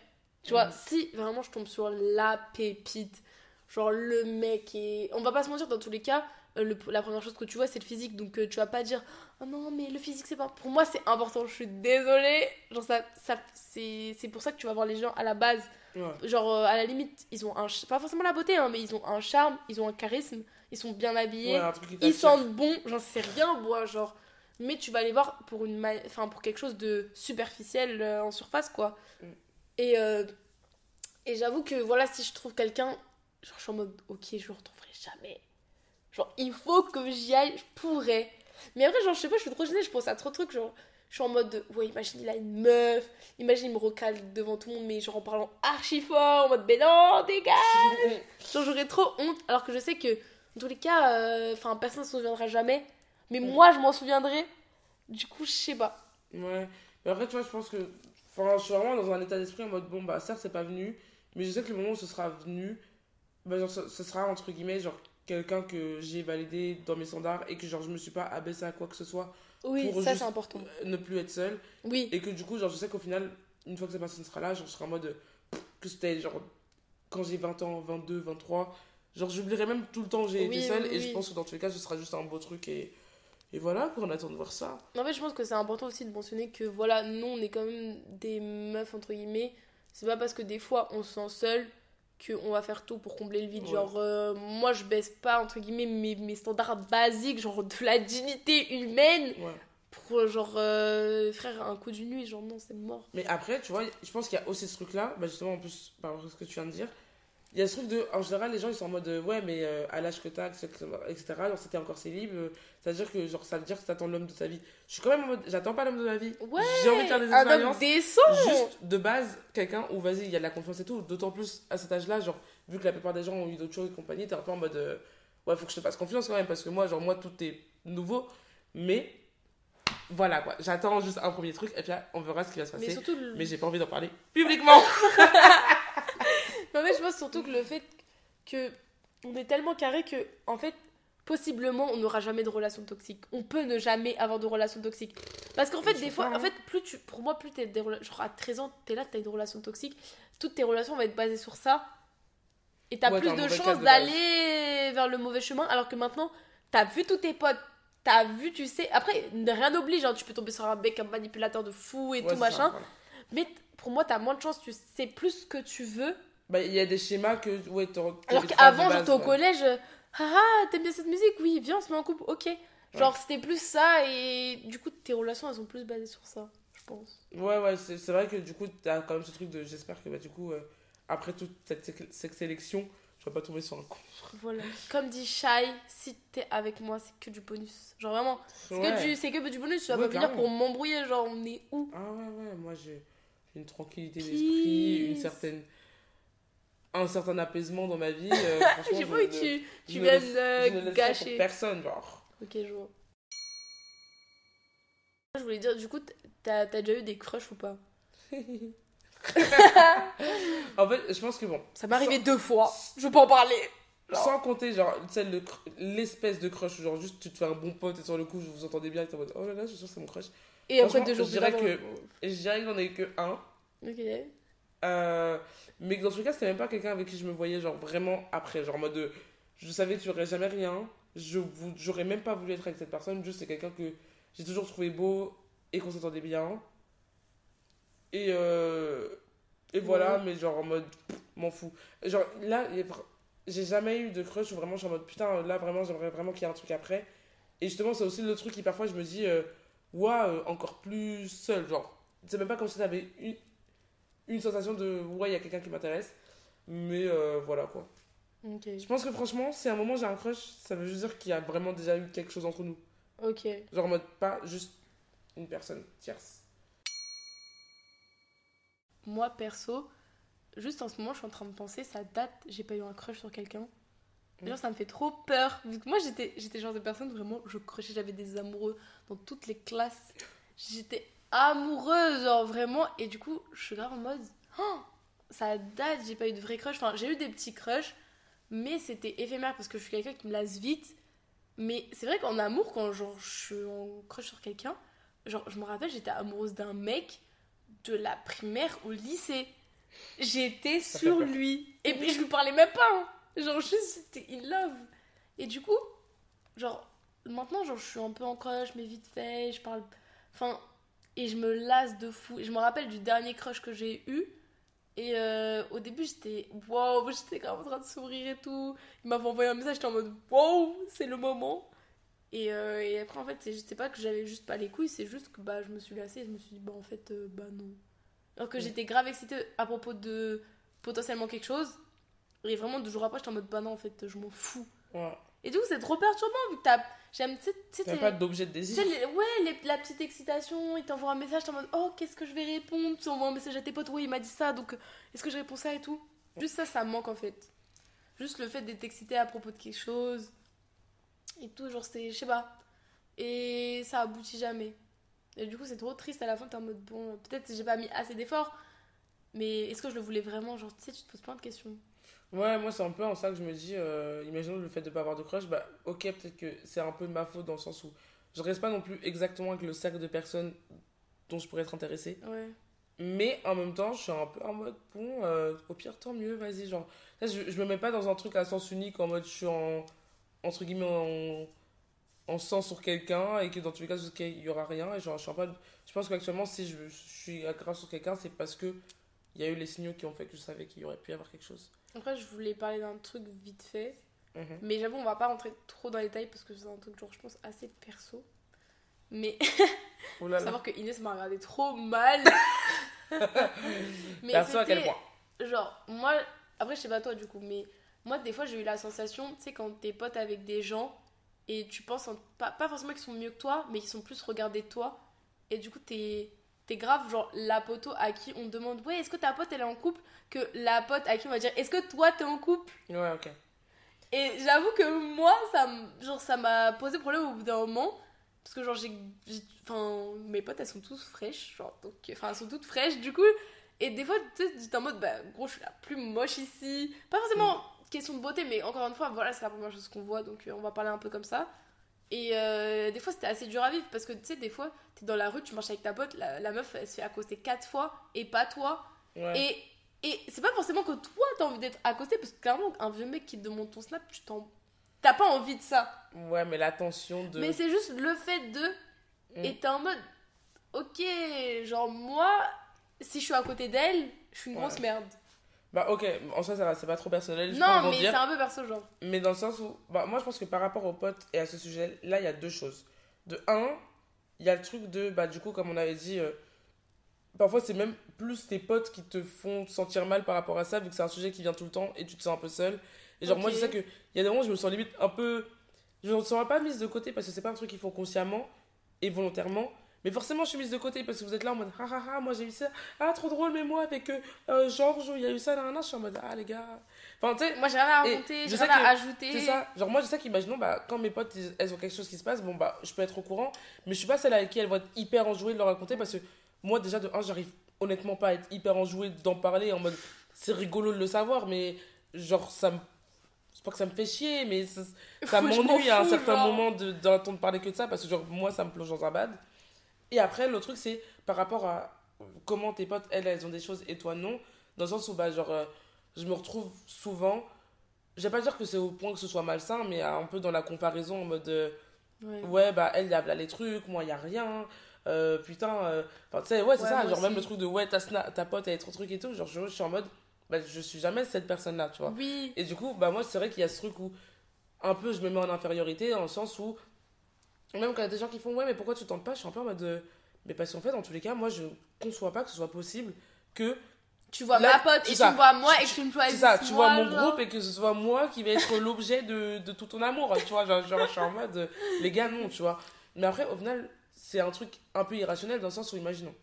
Speaker 2: Tu vois,
Speaker 1: Mhm.
Speaker 2: si vraiment je tombe sur la pépite, genre le mec et on va pas se mentir dans tous les cas euh, le- la première chose que tu vois c'est le physique donc euh, tu vas pas dire oh non mais le physique c'est pas pour moi c'est important. Je suis désolée. Genre ça, ça c'est pour ça que tu vas voir les gens à la base.
Speaker 1: Ouais.
Speaker 2: genre euh, à la limite ils ont un pas forcément la beauté hein, mais ils ont un charme ils ont un charisme ils sont bien habillés
Speaker 1: Ouais,
Speaker 2: ils sentent bon. J'en sais rien moi genre. Mais tu vas les voir pour une enfin pour quelque chose de superficiel euh, en surface quoi.
Speaker 1: Mm.
Speaker 2: et euh, et j'avoue que voilà si je trouve quelqu'un genre je suis en mode ok je le retrouverai jamais. Genre il faut que j'y aille je pourrais mais après genre je sais pas je suis trop gênée je pense à trop de trucs genre je suis en mode de, ouais imagine il a une meuf imagine il me recale devant tout le monde mais genre en parlant archi fort en mode mais non dégage (laughs) Genre j'aurais trop honte alors que je sais que dans tous les cas euh, enfin personne ne se souviendra jamais mais moi je m'en souviendrai du coup je sais pas
Speaker 1: Ouais. Mais après, tu vois, je pense que. Enfin, je suis vraiment dans un état d'esprit en mode, bon, bah, certes, c'est pas venu, mais je sais que le moment où ce sera venu, bah, genre, ce, ce sera, entre guillemets, genre, quelqu'un que j'ai validé dans mes standards et que, genre, je me suis pas abaissé à quoi que ce soit,
Speaker 2: oui
Speaker 1: Pour
Speaker 2: ça c'est important
Speaker 1: ne plus être seul.
Speaker 2: oui
Speaker 1: Et que, du coup, genre, je sais qu'au final, une fois que cette personne sera là, genre, je serai en mode. Que c'était, genre, quand j'ai 20 ans, 22, 23, genre, j'oublierai même tout le temps où j'ai
Speaker 2: Oui,
Speaker 1: été seule
Speaker 2: oui,
Speaker 1: et je pense que dans tous les cas, ce sera juste un beau truc et. Et voilà, on attend de voir ça.
Speaker 2: En fait, je pense que c'est important aussi de mentionner que voilà, nous on est quand même des meufs entre guillemets. C'est pas parce que des fois on se sent seul qu'on va faire tout pour combler le vide.
Speaker 1: Ouais.
Speaker 2: Genre, euh, moi je baisse pas entre guillemets mes, mes standards basiques, genre de la dignité humaine,
Speaker 1: Ouais.
Speaker 2: pour euh, genre, euh, frère, un coup d'une nuit, genre non, c'est mort.
Speaker 1: Mais après, tu vois, je pense qu'il y a aussi ce truc-là, bah justement, en plus, par rapport à ce que tu viens de dire, il y a ce truc de, en général, les gens, ils sont en mode, euh, ouais, mais euh, à l'âge que t'as, etc., genre, c'était encore célib, c'est-à-dire que, genre, ça veut dire que t'attends l'homme de ta vie. Je suis quand même en mode, j'attends pas l'homme de ma vie.
Speaker 2: Ouais,
Speaker 1: J'ai envie de faire des
Speaker 2: homme
Speaker 1: expériences. Juste, de base, quelqu'un où, vas-y, il y a de la confiance et tout, d'autant plus à cet âge-là, genre, vu que la plupart des gens ont eu d'autres choses et compagnie, t'es un peu en mode, euh, ouais, faut que je te fasse confiance quand même, parce que moi, genre, moi, tout est nouveau, mais, voilà, quoi, j'attends juste un premier truc, et puis là, on verra ce qui va se
Speaker 2: Mais
Speaker 1: passer.
Speaker 2: surtout, le-
Speaker 1: Mais j'ai pas envie d'en parler publiquement. (laughs) (laughs)
Speaker 2: Mais en fait, je pense surtout que le fait que on est tellement carré que, en fait, possiblement, on n'aura jamais de relation toxique. On peut ne jamais avoir de relation toxique. Parce qu'en fait, des fois,
Speaker 1: pas,
Speaker 2: en
Speaker 1: hein.
Speaker 2: fait, plus tu, pour moi, plus t'es des genre à 13 ans, t'es là, t'as une relation toxique. Toutes tes relations vont être basées sur ça. Et t'as
Speaker 1: Ouais,
Speaker 2: plus de chances d'aller vers le mauvais chemin. Alors que maintenant, t'as vu tous tes potes. T'as vu, tu sais. Après, rien n'oblige. hein, tu peux tomber sur un mec, un manipulateur de fou et
Speaker 1: Ouais,
Speaker 2: tout machin.
Speaker 1: ça, voilà.
Speaker 2: Mais pour moi, t'as moins de chances. Tu sais plus ce que tu veux.
Speaker 1: Bah, il y a des schémas que. Ouais,
Speaker 2: Alors qu'avant, t'es au collège, ah ah, t'aimes bien cette musique? Oui, viens, on se met en couple, ok. Genre, c'était plus ça, et du coup, tes relations, elles sont plus basées sur ça, je pense.
Speaker 1: Ouais, ouais, c'est vrai que du coup, t'as quand même ce truc de. J'espère que bah, du coup, euh, après toute cette, sé- cette sélection, je vais pas tomber sur un con.
Speaker 2: Voilà. Comme dit Shai, si t'es avec moi, c'est que du bonus. Genre, vraiment, c'est que, du- c'est que du bonus, tu vas
Speaker 1: Ouais,
Speaker 2: pas venir pour m'embrouiller, genre, on est où?
Speaker 1: Ah ouais, ouais, moi j'ai une tranquillité d'esprit, une certaine. Un certain apaisement dans ma vie. euh, (laughs)
Speaker 2: J'ai pas que tu, tu
Speaker 1: ne
Speaker 2: viennes euh,
Speaker 1: pour
Speaker 2: gâcher.
Speaker 1: personne, genre.
Speaker 2: Ok, je vois. Je voulais dire, du coup, t'as déjà eu des crushs ou pas? (laughs)
Speaker 1: En fait, je pense que bon,
Speaker 2: Ça m'est arrivé deux fois, je veux pas en parler. Genre.
Speaker 1: sans compter genre l'espèce de crush, genre juste tu te fais un bon pote et sur le coup vous vous entendez bien et t'es en mode oh là là, je suis sûr que c'est mon crush.
Speaker 2: Et après deux jours
Speaker 1: je
Speaker 2: plus
Speaker 1: dirais
Speaker 2: tard,
Speaker 1: que- Et je dirais que j'en ai que un.
Speaker 2: Ok.
Speaker 1: Euh, mais dans tous les cas, c'était même pas quelqu'un avec qui je me voyais genre vraiment après. Genre en mode de, je savais que tu aurais jamais rien. Je j'aurais même pas voulu être avec cette personne. Juste c'est quelqu'un que j'ai toujours trouvé beau et qu'on s'entendait bien. Et, euh, et voilà,
Speaker 2: Ouais.
Speaker 1: mais genre en mode, m'en fous. Genre là, j'ai jamais eu de crush où vraiment je suis en mode putain, là vraiment j'aimerais vraiment qu'il y ait un truc après. Et justement, c'est aussi le truc qui parfois je me dis, euh, ouah, euh, encore plus seul. Genre, c'est même pas comme si t'avais une, une sensation de ouais, il y a quelqu'un qui m'intéresse. Mais euh, voilà quoi. Je pense que franchement, si à un moment j'ai un crush, ça veut juste dire qu'il y a vraiment déjà eu quelque chose entre nous.
Speaker 2: Ok.
Speaker 1: Genre en mode pas juste une personne tierce.
Speaker 2: Moi, perso, juste en ce moment, je suis en train de penser, ça date, j'ai pas eu un crush sur quelqu'un. Genre, ça me fait trop peur. Vu que moi, j'étais j'étais genre de personne, vraiment, je crushais, j'avais des amoureux dans toutes les classes. J'étais amoureuse, genre vraiment. Et du coup, je suis grave en mode, oh, ça date, j'ai pas eu de vrai crush. Enfin, j'ai eu des petits crushs, mais c'était éphémère parce que je suis quelqu'un qui me lasse vite. Mais c'est vrai qu'en amour, quand genre, je suis en crush sur quelqu'un, genre, je me rappelle, j'étais amoureuse d'un mec de la primaire au lycée. J'étais sur lui. Et puis je lui parlais même pas. hein. Genre juste j'étais in love. Et du coup, genre maintenant genre je suis un peu en crush mais vite fait, je parle enfin et je me lasse de fou. Je me rappelle du dernier crush que j'ai eu et euh, au début j'étais wow, j'étais grave en train de sourire et tout. Il m'avait envoyé un message, j'étais en mode wow, c'est le moment. Et, euh, et après en fait, c'est pas que j'avais juste pas les couilles, c'est juste que bah je me suis lassée et je me suis dit bah en fait euh, bah non. Alors que j'étais grave excitée à propos de potentiellement quelque chose. Et vraiment, deux jours après, j'étais en mode, bah non, en fait, je m'en fous.
Speaker 1: Ouais.
Speaker 2: Et du coup, c'est trop perturbant vu que t'as. J'aime, tu sais,
Speaker 1: T'as pas d'objet de désir.
Speaker 2: les- ouais, les- la petite excitation, il t'envoie un message, t'es en mode, oh, qu'est-ce que je vais répondre? Tu envoies un message à tes potes, ouais, il m'a dit ça, donc euh, est-ce que je réponds ça et tout? Juste ça, ça me manque en fait. Juste le fait d'être excité à propos de quelque chose. Et tout, genre, c'est, je sais pas. Et ça aboutit jamais. Et du coup, c'est trop triste à la fin, t'es en mode, bon, peut-être que j'ai pas mis assez d'efforts. Mais est-ce que je le voulais vraiment? Genre, tu sais, tu te poses plein de questions.
Speaker 1: Ouais, moi c'est un peu en ça que je me dis, euh, imaginons le fait de pas avoir de crush, bah ok, peut-être que c'est un peu de ma faute dans le sens où je reste pas non plus exactement avec le cercle de personnes dont je pourrais être intéressée.
Speaker 2: Ouais.
Speaker 1: Mais en même temps, je suis un peu en mode, bon, euh, au pire, tant mieux, vas-y. Genre, là, je, je me mets pas dans un truc à sens unique en mode, je suis en, entre guillemets, en, en sens sur quelqu'un et que dans tous les cas, il y aura rien. Et genre, je suis peu, je pense qu'actuellement, si je, je suis grave sur quelqu'un, c'est parce que il y a eu les signaux qui ont fait que je savais qu'il y aurait pu y avoir quelque chose.
Speaker 2: Après, je voulais parler d'un truc vite fait.
Speaker 1: Mhm.
Speaker 2: Mais j'avoue, on va pas rentrer trop dans les détails parce que c'est un truc, genre, je pense, assez perso. Mais (laughs)
Speaker 1: Oh là
Speaker 2: savoir que Inès m'a regardé trop mal. (laughs) mais
Speaker 1: Perso à quel point
Speaker 2: Genre, moi, après, je sais pas toi du coup, mais moi, des fois, j'ai eu la sensation, tu sais, quand t'es pote avec des gens et tu penses, en- pas, pas forcément qu'ils sont mieux que toi, mais qu'ils sont plus regardés de toi. Et du coup, t'es. T'es grave, genre, la poteau à qui on demande, ouais, est-ce que ta pote elle est en couple? Que la pote à qui on va dire, est-ce que toi t'es en couple?
Speaker 1: Ouais, ok.
Speaker 2: Et j'avoue que moi, ça genre ça m'a posé problème au bout d'un moment. Parce que genre, j'ai. Enfin, mes potes, elles sont tous fraîches. Genre, donc. Enfin, elles sont toutes fraîches, du coup. Et des fois, tu sais, en mode, bah, gros, je suis la plus moche ici. Pas forcément question de beauté, mais encore une fois, voilà, c'est la première chose qu'on voit, donc euh, on va parler un peu comme ça. Et euh, des fois, c'était assez dur à vivre parce que tu sais, des fois, t'es dans la rue, tu marches avec ta pote, la, la meuf, elle se fait accoster quatre fois et pas toi.
Speaker 1: Ouais.
Speaker 2: Et, et c'est pas forcément que toi t'as envie d'être accosté parce que clairement un vieux mec qui te demande ton snap, tu t'en. T'as pas envie de ça.
Speaker 1: Ouais, mais l'attention de.
Speaker 2: Mais c'est juste le fait de.
Speaker 1: Mm.
Speaker 2: Et t'es en mode. Ok, genre moi, si je suis à côté d'elle, je suis une
Speaker 1: Ouais.
Speaker 2: grosse merde.
Speaker 1: Bah, ok, en soi, ça va, c'est pas trop personnel. je
Speaker 2: Non, mais c'est un peu perso, genre.
Speaker 1: Mais dans le sens où, bah, moi je pense que par rapport aux potes et à ce sujet-là, il y a deux choses. De un, il y a le truc de, bah, du coup, comme on avait dit, euh, parfois c'est même plus tes potes qui te font sentir mal par rapport à ça, vu que c'est un sujet qui vient tout le temps et tu te sens un peu seul. Et genre, moi je sais qu'il y a des moments où je me sens limite un peu. Je me sens pas mise de côté parce que c'est pas un truc qu'ils font consciemment et volontairement. Mais forcément, je suis mise de côté parce que vous êtes là en mode, ah ah ah, moi j'ai eu ça, ah trop drôle, mais moi avec euh, euh, Georges, il y a eu ça, là, là, je suis en mode, ah les gars. Enfin, tu sais,
Speaker 2: Moi, j'ai rien à raconter, j'ai rien à ajouter.
Speaker 1: c'est ça. Genre, moi, je sais qu'imaginons, bah, quand mes potes, elles ont quelque chose qui se passe, bon, bah, je peux être au courant, mais je suis pas celle avec qui elles vont être hyper enjouées de leur raconter parce que moi, déjà, de un, j'arrive honnêtement pas à être hyper enjouée d'en parler en mode c'est rigolo de le savoir, mais genre, ça me. C'est pas que ça me fait chier, mais ça, (laughs) m'ennuie à un certain
Speaker 2: genre.
Speaker 1: moment de- d'entendre parler que de ça parce que, genre, moi, ça me plonge dans un bad. Et après, le truc, c'est par rapport à comment tes potes, elles, elles ont des choses et toi, non. Dans le sens où, bah, genre, euh, je me retrouve souvent. Je vais pas dire que c'est au point que ce soit malsain, mais un peu dans la comparaison en mode. euh,
Speaker 2: Ouais.
Speaker 1: ouais, bah, elle, il y a là les trucs, moi, il y a rien. Euh, putain. euh, Enfin, tu sais, ouais, c'est
Speaker 2: Ouais,
Speaker 1: ça. Genre, même le truc de, ouais, ta, ta pote, elle est trop truc et tout. Genre, je, je suis en mode. Bah, je suis jamais cette personne-là, tu vois.
Speaker 2: Oui.
Speaker 1: Et du coup, bah moi, c'est vrai qu'il y a ce truc où un peu je me mets en infériorité dans le sens où même quand il y a des gens qui font ouais, mais pourquoi tu tentes pas Je suis un peu en mode de, mais parce qu'en fait, dans tous les cas, moi je conçois pas que ce soit possible que
Speaker 2: Tu vois
Speaker 1: Là,
Speaker 2: ma pote
Speaker 1: c'est
Speaker 2: et
Speaker 1: ça.
Speaker 2: tu me vois moi et
Speaker 1: Tu-
Speaker 2: que tu me
Speaker 1: c'est
Speaker 2: choisis.
Speaker 1: ça, tu vois mon
Speaker 2: genre.
Speaker 1: groupe et que ce soit moi qui vais être l'objet de, de tout ton amour, tu vois. Genre, genre, je suis en mode euh, les gars, non, tu vois. Mais après, au final, c'est un truc un peu irrationnel dans le sens où, imaginons,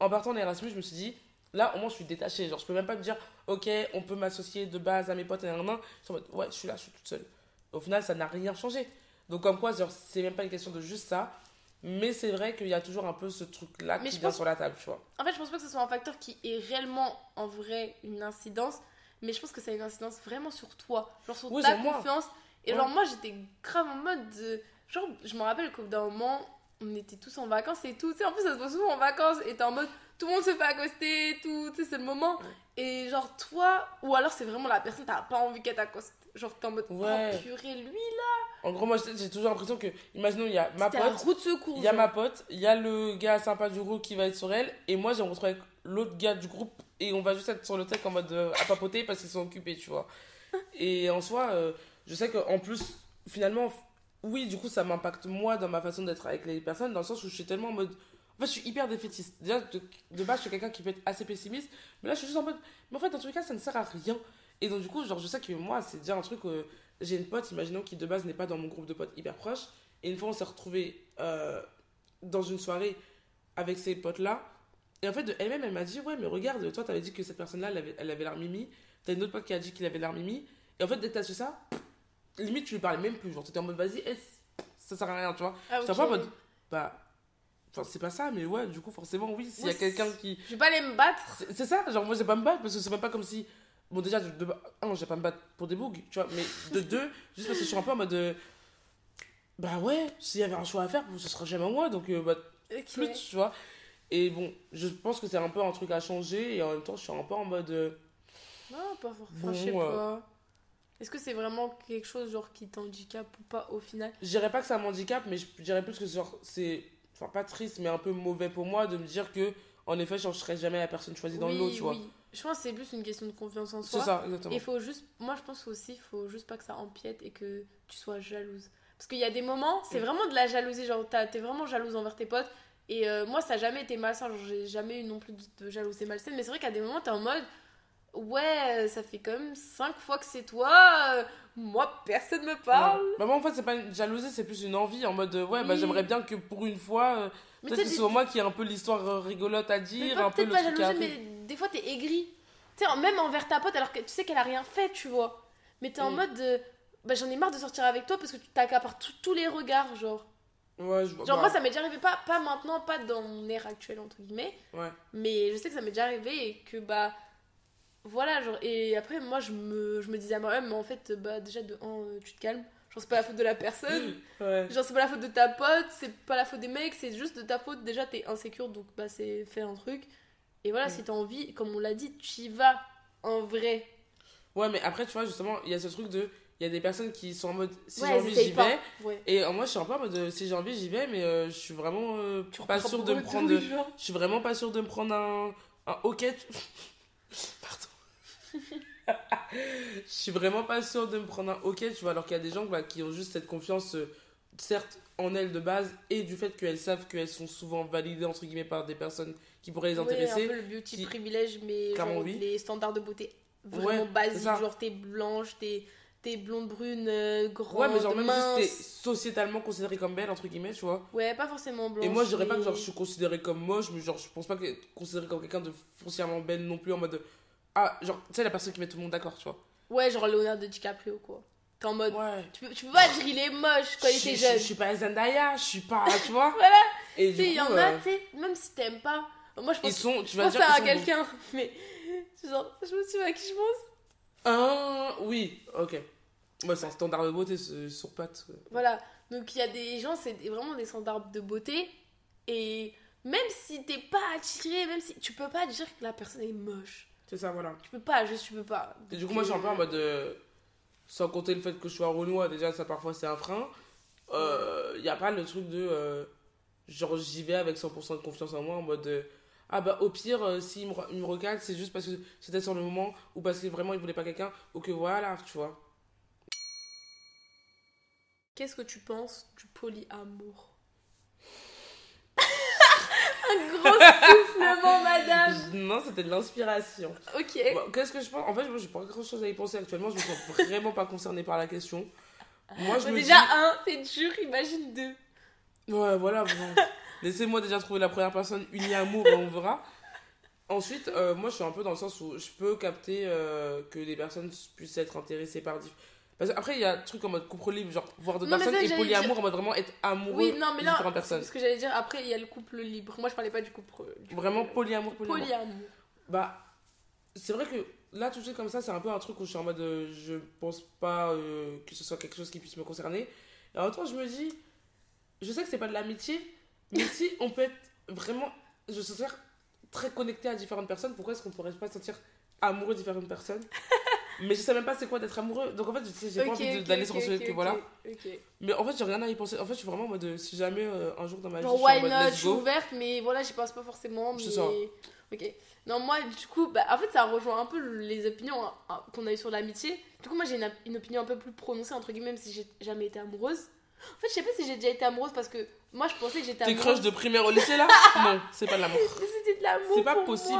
Speaker 1: en partant d'Erasmus, je me suis dit, là, au moins, je suis détachée. Genre, je peux même pas me dire, ok, on peut m'associer de base à mes potes et un Je suis en mode, ouais, je suis là, je suis toute seule. Au final, ça n'a rien changé. Donc, comme quoi, c'est même pas une question de juste ça. Mais c'est vrai qu'il y a toujours un peu ce truc-là qui
Speaker 2: je
Speaker 1: vient
Speaker 2: pense-
Speaker 1: sur la table, tu vois.
Speaker 2: En fait, je pense pas que ce soit un facteur qui ait réellement, en vrai, une incidence. Mais je pense que ça a une incidence vraiment sur toi. Genre sur
Speaker 1: Oui,
Speaker 2: ta
Speaker 1: moi.
Speaker 2: confiance. Et
Speaker 1: Ouais.
Speaker 2: genre, moi, j'étais grave en mode. de- Genre, je me rappelle qu'au bout d'un moment, on était tous en vacances et tout. Tu sais, en plus, ça se passe souvent en vacances. Et t'es en mode. Tout le monde se fait accoster et tout. Tu sais, c'est le moment. Et genre, toi. Ou alors, c'est vraiment la personne, t'as pas envie qu'elle t'accoste. Genre, t'es en mode.
Speaker 1: Ouais.
Speaker 2: Oh, purée, lui, là.
Speaker 1: En gros, moi, j'ai toujours l'impression que, imaginons, il y a ma pote.
Speaker 2: secours.
Speaker 1: Il y a ma pote, il y a le gars sympa du groupe qui va être sur elle, et moi j'ai rencontré avec l'autre gars du groupe, et on va juste être sur le tech en mode euh, à papoter parce qu'ils sont occupés, tu vois. (laughs) Et en soi, euh, je sais qu'en plus, finalement, oui, du coup, ça m'impacte moi dans ma façon d'être avec les personnes, dans le sens où je suis tellement en mode. En fait, je suis hyper défaitiste. Déjà, de, de base, je suis quelqu'un qui peut être assez pessimiste, mais là, je suis juste en mode. Mais en fait, dans tous les cas, ça ne sert à rien. Et donc, du coup, genre, je sais que moi, c'est déjà un truc. euh, j'ai une pote, imaginons, qui de base n'est pas dans mon groupe de potes hyper proche. Et une fois, on s'est retrouvés euh, dans une soirée avec ces potes-là. Et en fait, de elle-même, elle m'a dit Ouais, mais regarde, toi, t'avais dit que cette personne-là, elle avait, elle avait l'air mimi. T'as une autre pote qui a dit qu'il avait l'air mimi. Et en fait, dès que t'as su ça, limite, tu lui parlais même plus. Genre, t'étais en mode Vas-y, ça sert à rien, tu vois.
Speaker 2: Ah,
Speaker 1: J'étais un
Speaker 2: ok.
Speaker 1: peu en mode Bah. Enfin, c'est pas ça, mais ouais, du coup, forcément, oui, s'il y a quelqu'un qui.
Speaker 2: Je vais pas aller me battre.
Speaker 1: C'est ça, genre moi j'ai pas me battre parce que c'est même pas comme si. Bon, déjà, de, de, un, j'ai pas me battre pour des bugs, tu vois, mais de (laughs) deux, juste parce que je suis un peu en mode. euh, bah ouais, s'il y avait un choix à faire, ce sera jamais moi, donc euh, bah, flûte, tu vois. Et bon, je pense que c'est un peu un truc à changer et en même temps, je suis un peu en mode. euh,
Speaker 2: Non, pas forcément. Enfin, je sais
Speaker 1: euh,
Speaker 2: pas. Est-ce que c'est vraiment quelque chose genre qui t'handicape ou pas au final?
Speaker 1: Je dirais pas que ça m'handicape, mais je dirais plus que genre, c'est. Enfin, pas triste, mais un peu mauvais pour moi de me dire que, en effet, je serais jamais la personne choisie dans le lot, tu vois.
Speaker 2: oui. Je pense que c'est plus une question de confiance en
Speaker 1: C'est
Speaker 2: soi.
Speaker 1: ça, exactement.
Speaker 2: Et faut juste, moi je pense aussi, faut juste pas que ça empiète et que tu sois jalouse. Parce qu'il y a des moments, c'est
Speaker 1: Mm.
Speaker 2: vraiment de la jalousie, genre t'es vraiment jalouse envers tes potes. Et euh, moi ça a jamais été malsain, genre j'ai jamais eu non plus de jalousie malsaine. Mais c'est vrai qu'à des moments t'es en mode, ouais, ça fait quand même 5 fois que c'est toi, euh, moi personne me parle.
Speaker 1: Ouais. Bah, moi, en fait, c'est pas une jalousie, c'est plus une envie en mode, ouais, bah j'aimerais bien que pour une fois, euh,
Speaker 2: Mais
Speaker 1: peut-être que
Speaker 2: tu
Speaker 1: ce
Speaker 2: sais,
Speaker 1: soit moi qui ai un peu l'histoire rigolote à dire, un peu le
Speaker 2: pas jalousie, mais des fois t'es aigri. Tu sais, même envers ta pote, alors que tu sais qu'elle a rien fait, tu vois. Mais t'es en
Speaker 1: Mm.
Speaker 2: mode de. Bah, j'en ai marre de sortir avec toi parce que tu t'accapares tous les regards, genre.
Speaker 1: Ouais, je vois.
Speaker 2: Genre,
Speaker 1: bah,
Speaker 2: moi, ça m'est déjà arrivé, pas, pas maintenant, pas dans mon ère actuelle, entre guillemets.
Speaker 1: Ouais.
Speaker 2: Mais je sais que ça m'est déjà arrivé et que, bah. Voilà, genre. Et après, moi, je me, je me disais à moi-même, mais en fait, bah, déjà, de un, euh, tu te calmes. Genre, c'est pas la faute de la personne. (laughs)
Speaker 1: Ouais.
Speaker 2: Genre, c'est pas la faute de ta pote, c'est pas la faute des mecs, c'est juste de ta faute. Déjà, t'es insécure, donc bah, c'est faire un truc. Et voilà,
Speaker 1: Mm.
Speaker 2: si t'as envie, comme on l'a dit, tu y vas en vrai.
Speaker 1: Ouais, mais après, tu vois, justement, il y a ce truc de. Il y a des personnes qui sont en mode, si
Speaker 2: ouais,
Speaker 1: j'ai envie, j'y vais. Et euh, moi, je suis un peu en mode, euh, si j'ai envie, j'y vais, mais euh, je suis vraiment euh, pas sûre de me prendre. Je suis vraiment pas sûre de me prendre un. Un hockey. (laughs) Pardon. (laughs) je suis vraiment pas sûre de me prendre un ok, tu vois, alors qu'il y a des gens bah, qui ont juste cette confiance, euh, certes, en elles de base, et du fait qu'elles savent qu'elles sont souvent validées, entre guillemets, par des personnes qui pourraient les
Speaker 2: Oui, un
Speaker 1: intéresser.
Speaker 2: peu le beauty
Speaker 1: qui-
Speaker 2: privilège, mais
Speaker 1: Clairement,
Speaker 2: genre
Speaker 1: oui.
Speaker 2: les standards de beauté
Speaker 1: Ouais,
Speaker 2: vraiment
Speaker 1: c'est
Speaker 2: basiques, genre t'es blanche, t'es t'es blonde brune, euh, grande,
Speaker 1: ouais, mais genre même
Speaker 2: mince.
Speaker 1: juste t'es sociétalement considérée comme belle, entre guillemets, tu vois.
Speaker 2: Ouais, pas forcément blanche.
Speaker 1: Et moi, je dirais pas que genre, je suis considérée comme moche, mais genre, je pense pas que considérée comme quelqu'un de foncièrement belle non plus, en mode. Ah, genre, tu sais, la personne qui met tout le monde d'accord, tu vois.
Speaker 2: Ouais, genre Leonardo DiCaprio, quoi. T'es en mode.
Speaker 1: Ouais.
Speaker 2: Tu peux, tu peux pas dire il est moche quand il était
Speaker 1: je-
Speaker 2: jeune.
Speaker 1: Je suis pas Zendaya, je suis pas. Tu vois (laughs)
Speaker 2: Voilà.
Speaker 1: Et
Speaker 2: Tu il y en a,
Speaker 1: euh,
Speaker 2: tu sais, même si t'aimes pas. Moi, je
Speaker 1: ils
Speaker 2: pense,
Speaker 1: sont. Tu
Speaker 2: je
Speaker 1: vas dire
Speaker 2: à quelqu'un, (laughs) mais. Genre, je me suis à qui je pense.
Speaker 1: Ah, oui, ok. Moi, c'est un standard de beauté sur pattes. euh.
Speaker 2: Voilà. Donc, il y a des gens, c'est vraiment des standards de beauté. Et même si t'es pas attiré, même si. Tu peux pas dire que la personne est moche.
Speaker 1: C'est ça, voilà.
Speaker 2: Tu peux pas, juste tu peux pas.
Speaker 1: Et du coup, moi, je suis un peu en mode. euh, sans compter le fait que je sois renois, déjà, ça parfois c'est un frein. Il n'y a pas le truc de. euh, genre, j'y vais avec 100% de confiance en moi, en mode. euh, ah bah au pire, euh, s'il me, il me regarde, c'est juste parce que c'était sur le moment, ou parce que vraiment il voulait pas quelqu'un, ou que voilà, tu vois.
Speaker 2: Qu'est-ce que tu penses du polyamour? Un gros (laughs) soufflement, madame.
Speaker 1: Non, c'était de l'inspiration.
Speaker 2: Ok.
Speaker 1: Bon, Qu'est-ce que je pense? En fait, moi, j'ai pas grand chose à y penser actuellement. Je me sens vraiment pas concernée par la question. Moi, je
Speaker 2: Bon,
Speaker 1: me
Speaker 2: déjà, un, c'est dur, imagine deux.
Speaker 1: Ouais, voilà. bon. (laughs) Laissez-moi déjà trouver la première personne unie amour et on verra. Ensuite, euh, moi, je suis un peu dans le sens où je peux capter euh, que les personnes puissent être intéressées par. Parce qu'après, il y a un truc en mode couple libre, genre voir
Speaker 2: Non, mais
Speaker 1: personnes,
Speaker 2: ça,
Speaker 1: et polyamour
Speaker 2: dire-
Speaker 1: en mode vraiment être amoureux
Speaker 2: Oui, non, mais
Speaker 1: de
Speaker 2: là,
Speaker 1: différentes
Speaker 2: c'est
Speaker 1: personnes.
Speaker 2: ce que j'allais dire. Après, il y a le couple libre. Moi, je parlais pas du couple. du
Speaker 1: Vraiment polyamour, polyamour.
Speaker 2: polyamour.
Speaker 1: Bah, c'est vrai que là, tout de suite comme ça, c'est un peu un truc où je suis en mode. euh, je pense pas euh, que ce soit quelque chose qui puisse me concerner. Et en même temps, je me dis. Je sais que c'est pas de l'amitié, mais si (laughs) on peut être vraiment. Je se sentir très connecté à différentes personnes, pourquoi est-ce qu'on pourrait pas se sentir amoureux de différentes personnes? Mais je sais même pas c'est quoi d'être amoureux. Donc en fait, j'ai pas
Speaker 2: Ok,
Speaker 1: envie
Speaker 2: ok,
Speaker 1: d'aller
Speaker 2: ok,
Speaker 1: sur ce
Speaker 2: ok,
Speaker 1: que voilà.
Speaker 2: ok.
Speaker 1: Mais en fait, j'ai rien à y penser. En fait, je suis vraiment en mode. euh, Si jamais euh, un jour dans ma vie.
Speaker 2: Genre,
Speaker 1: je suis en mode,
Speaker 2: Je suis ouverte, mais voilà, j'y pense pas forcément. Mais... Ok. Non, moi, du coup, bah, en fait, ça rejoint un peu les opinions hein, hein, qu'on a eues sur l'amitié. Du coup, moi, j'ai une, une opinion un peu plus prononcée, entre guillemets, même si j'ai jamais été amoureuse. En fait, je sais pas si j'ai déjà été amoureuse parce que moi, je pensais que j'étais
Speaker 1: Tes
Speaker 2: amoureuse.
Speaker 1: crushs de primaire au lycée là? (laughs) Non, c'est pas de l'amour.
Speaker 2: Mais C'était de l'amour.
Speaker 1: C'est pas
Speaker 2: pour
Speaker 1: possible.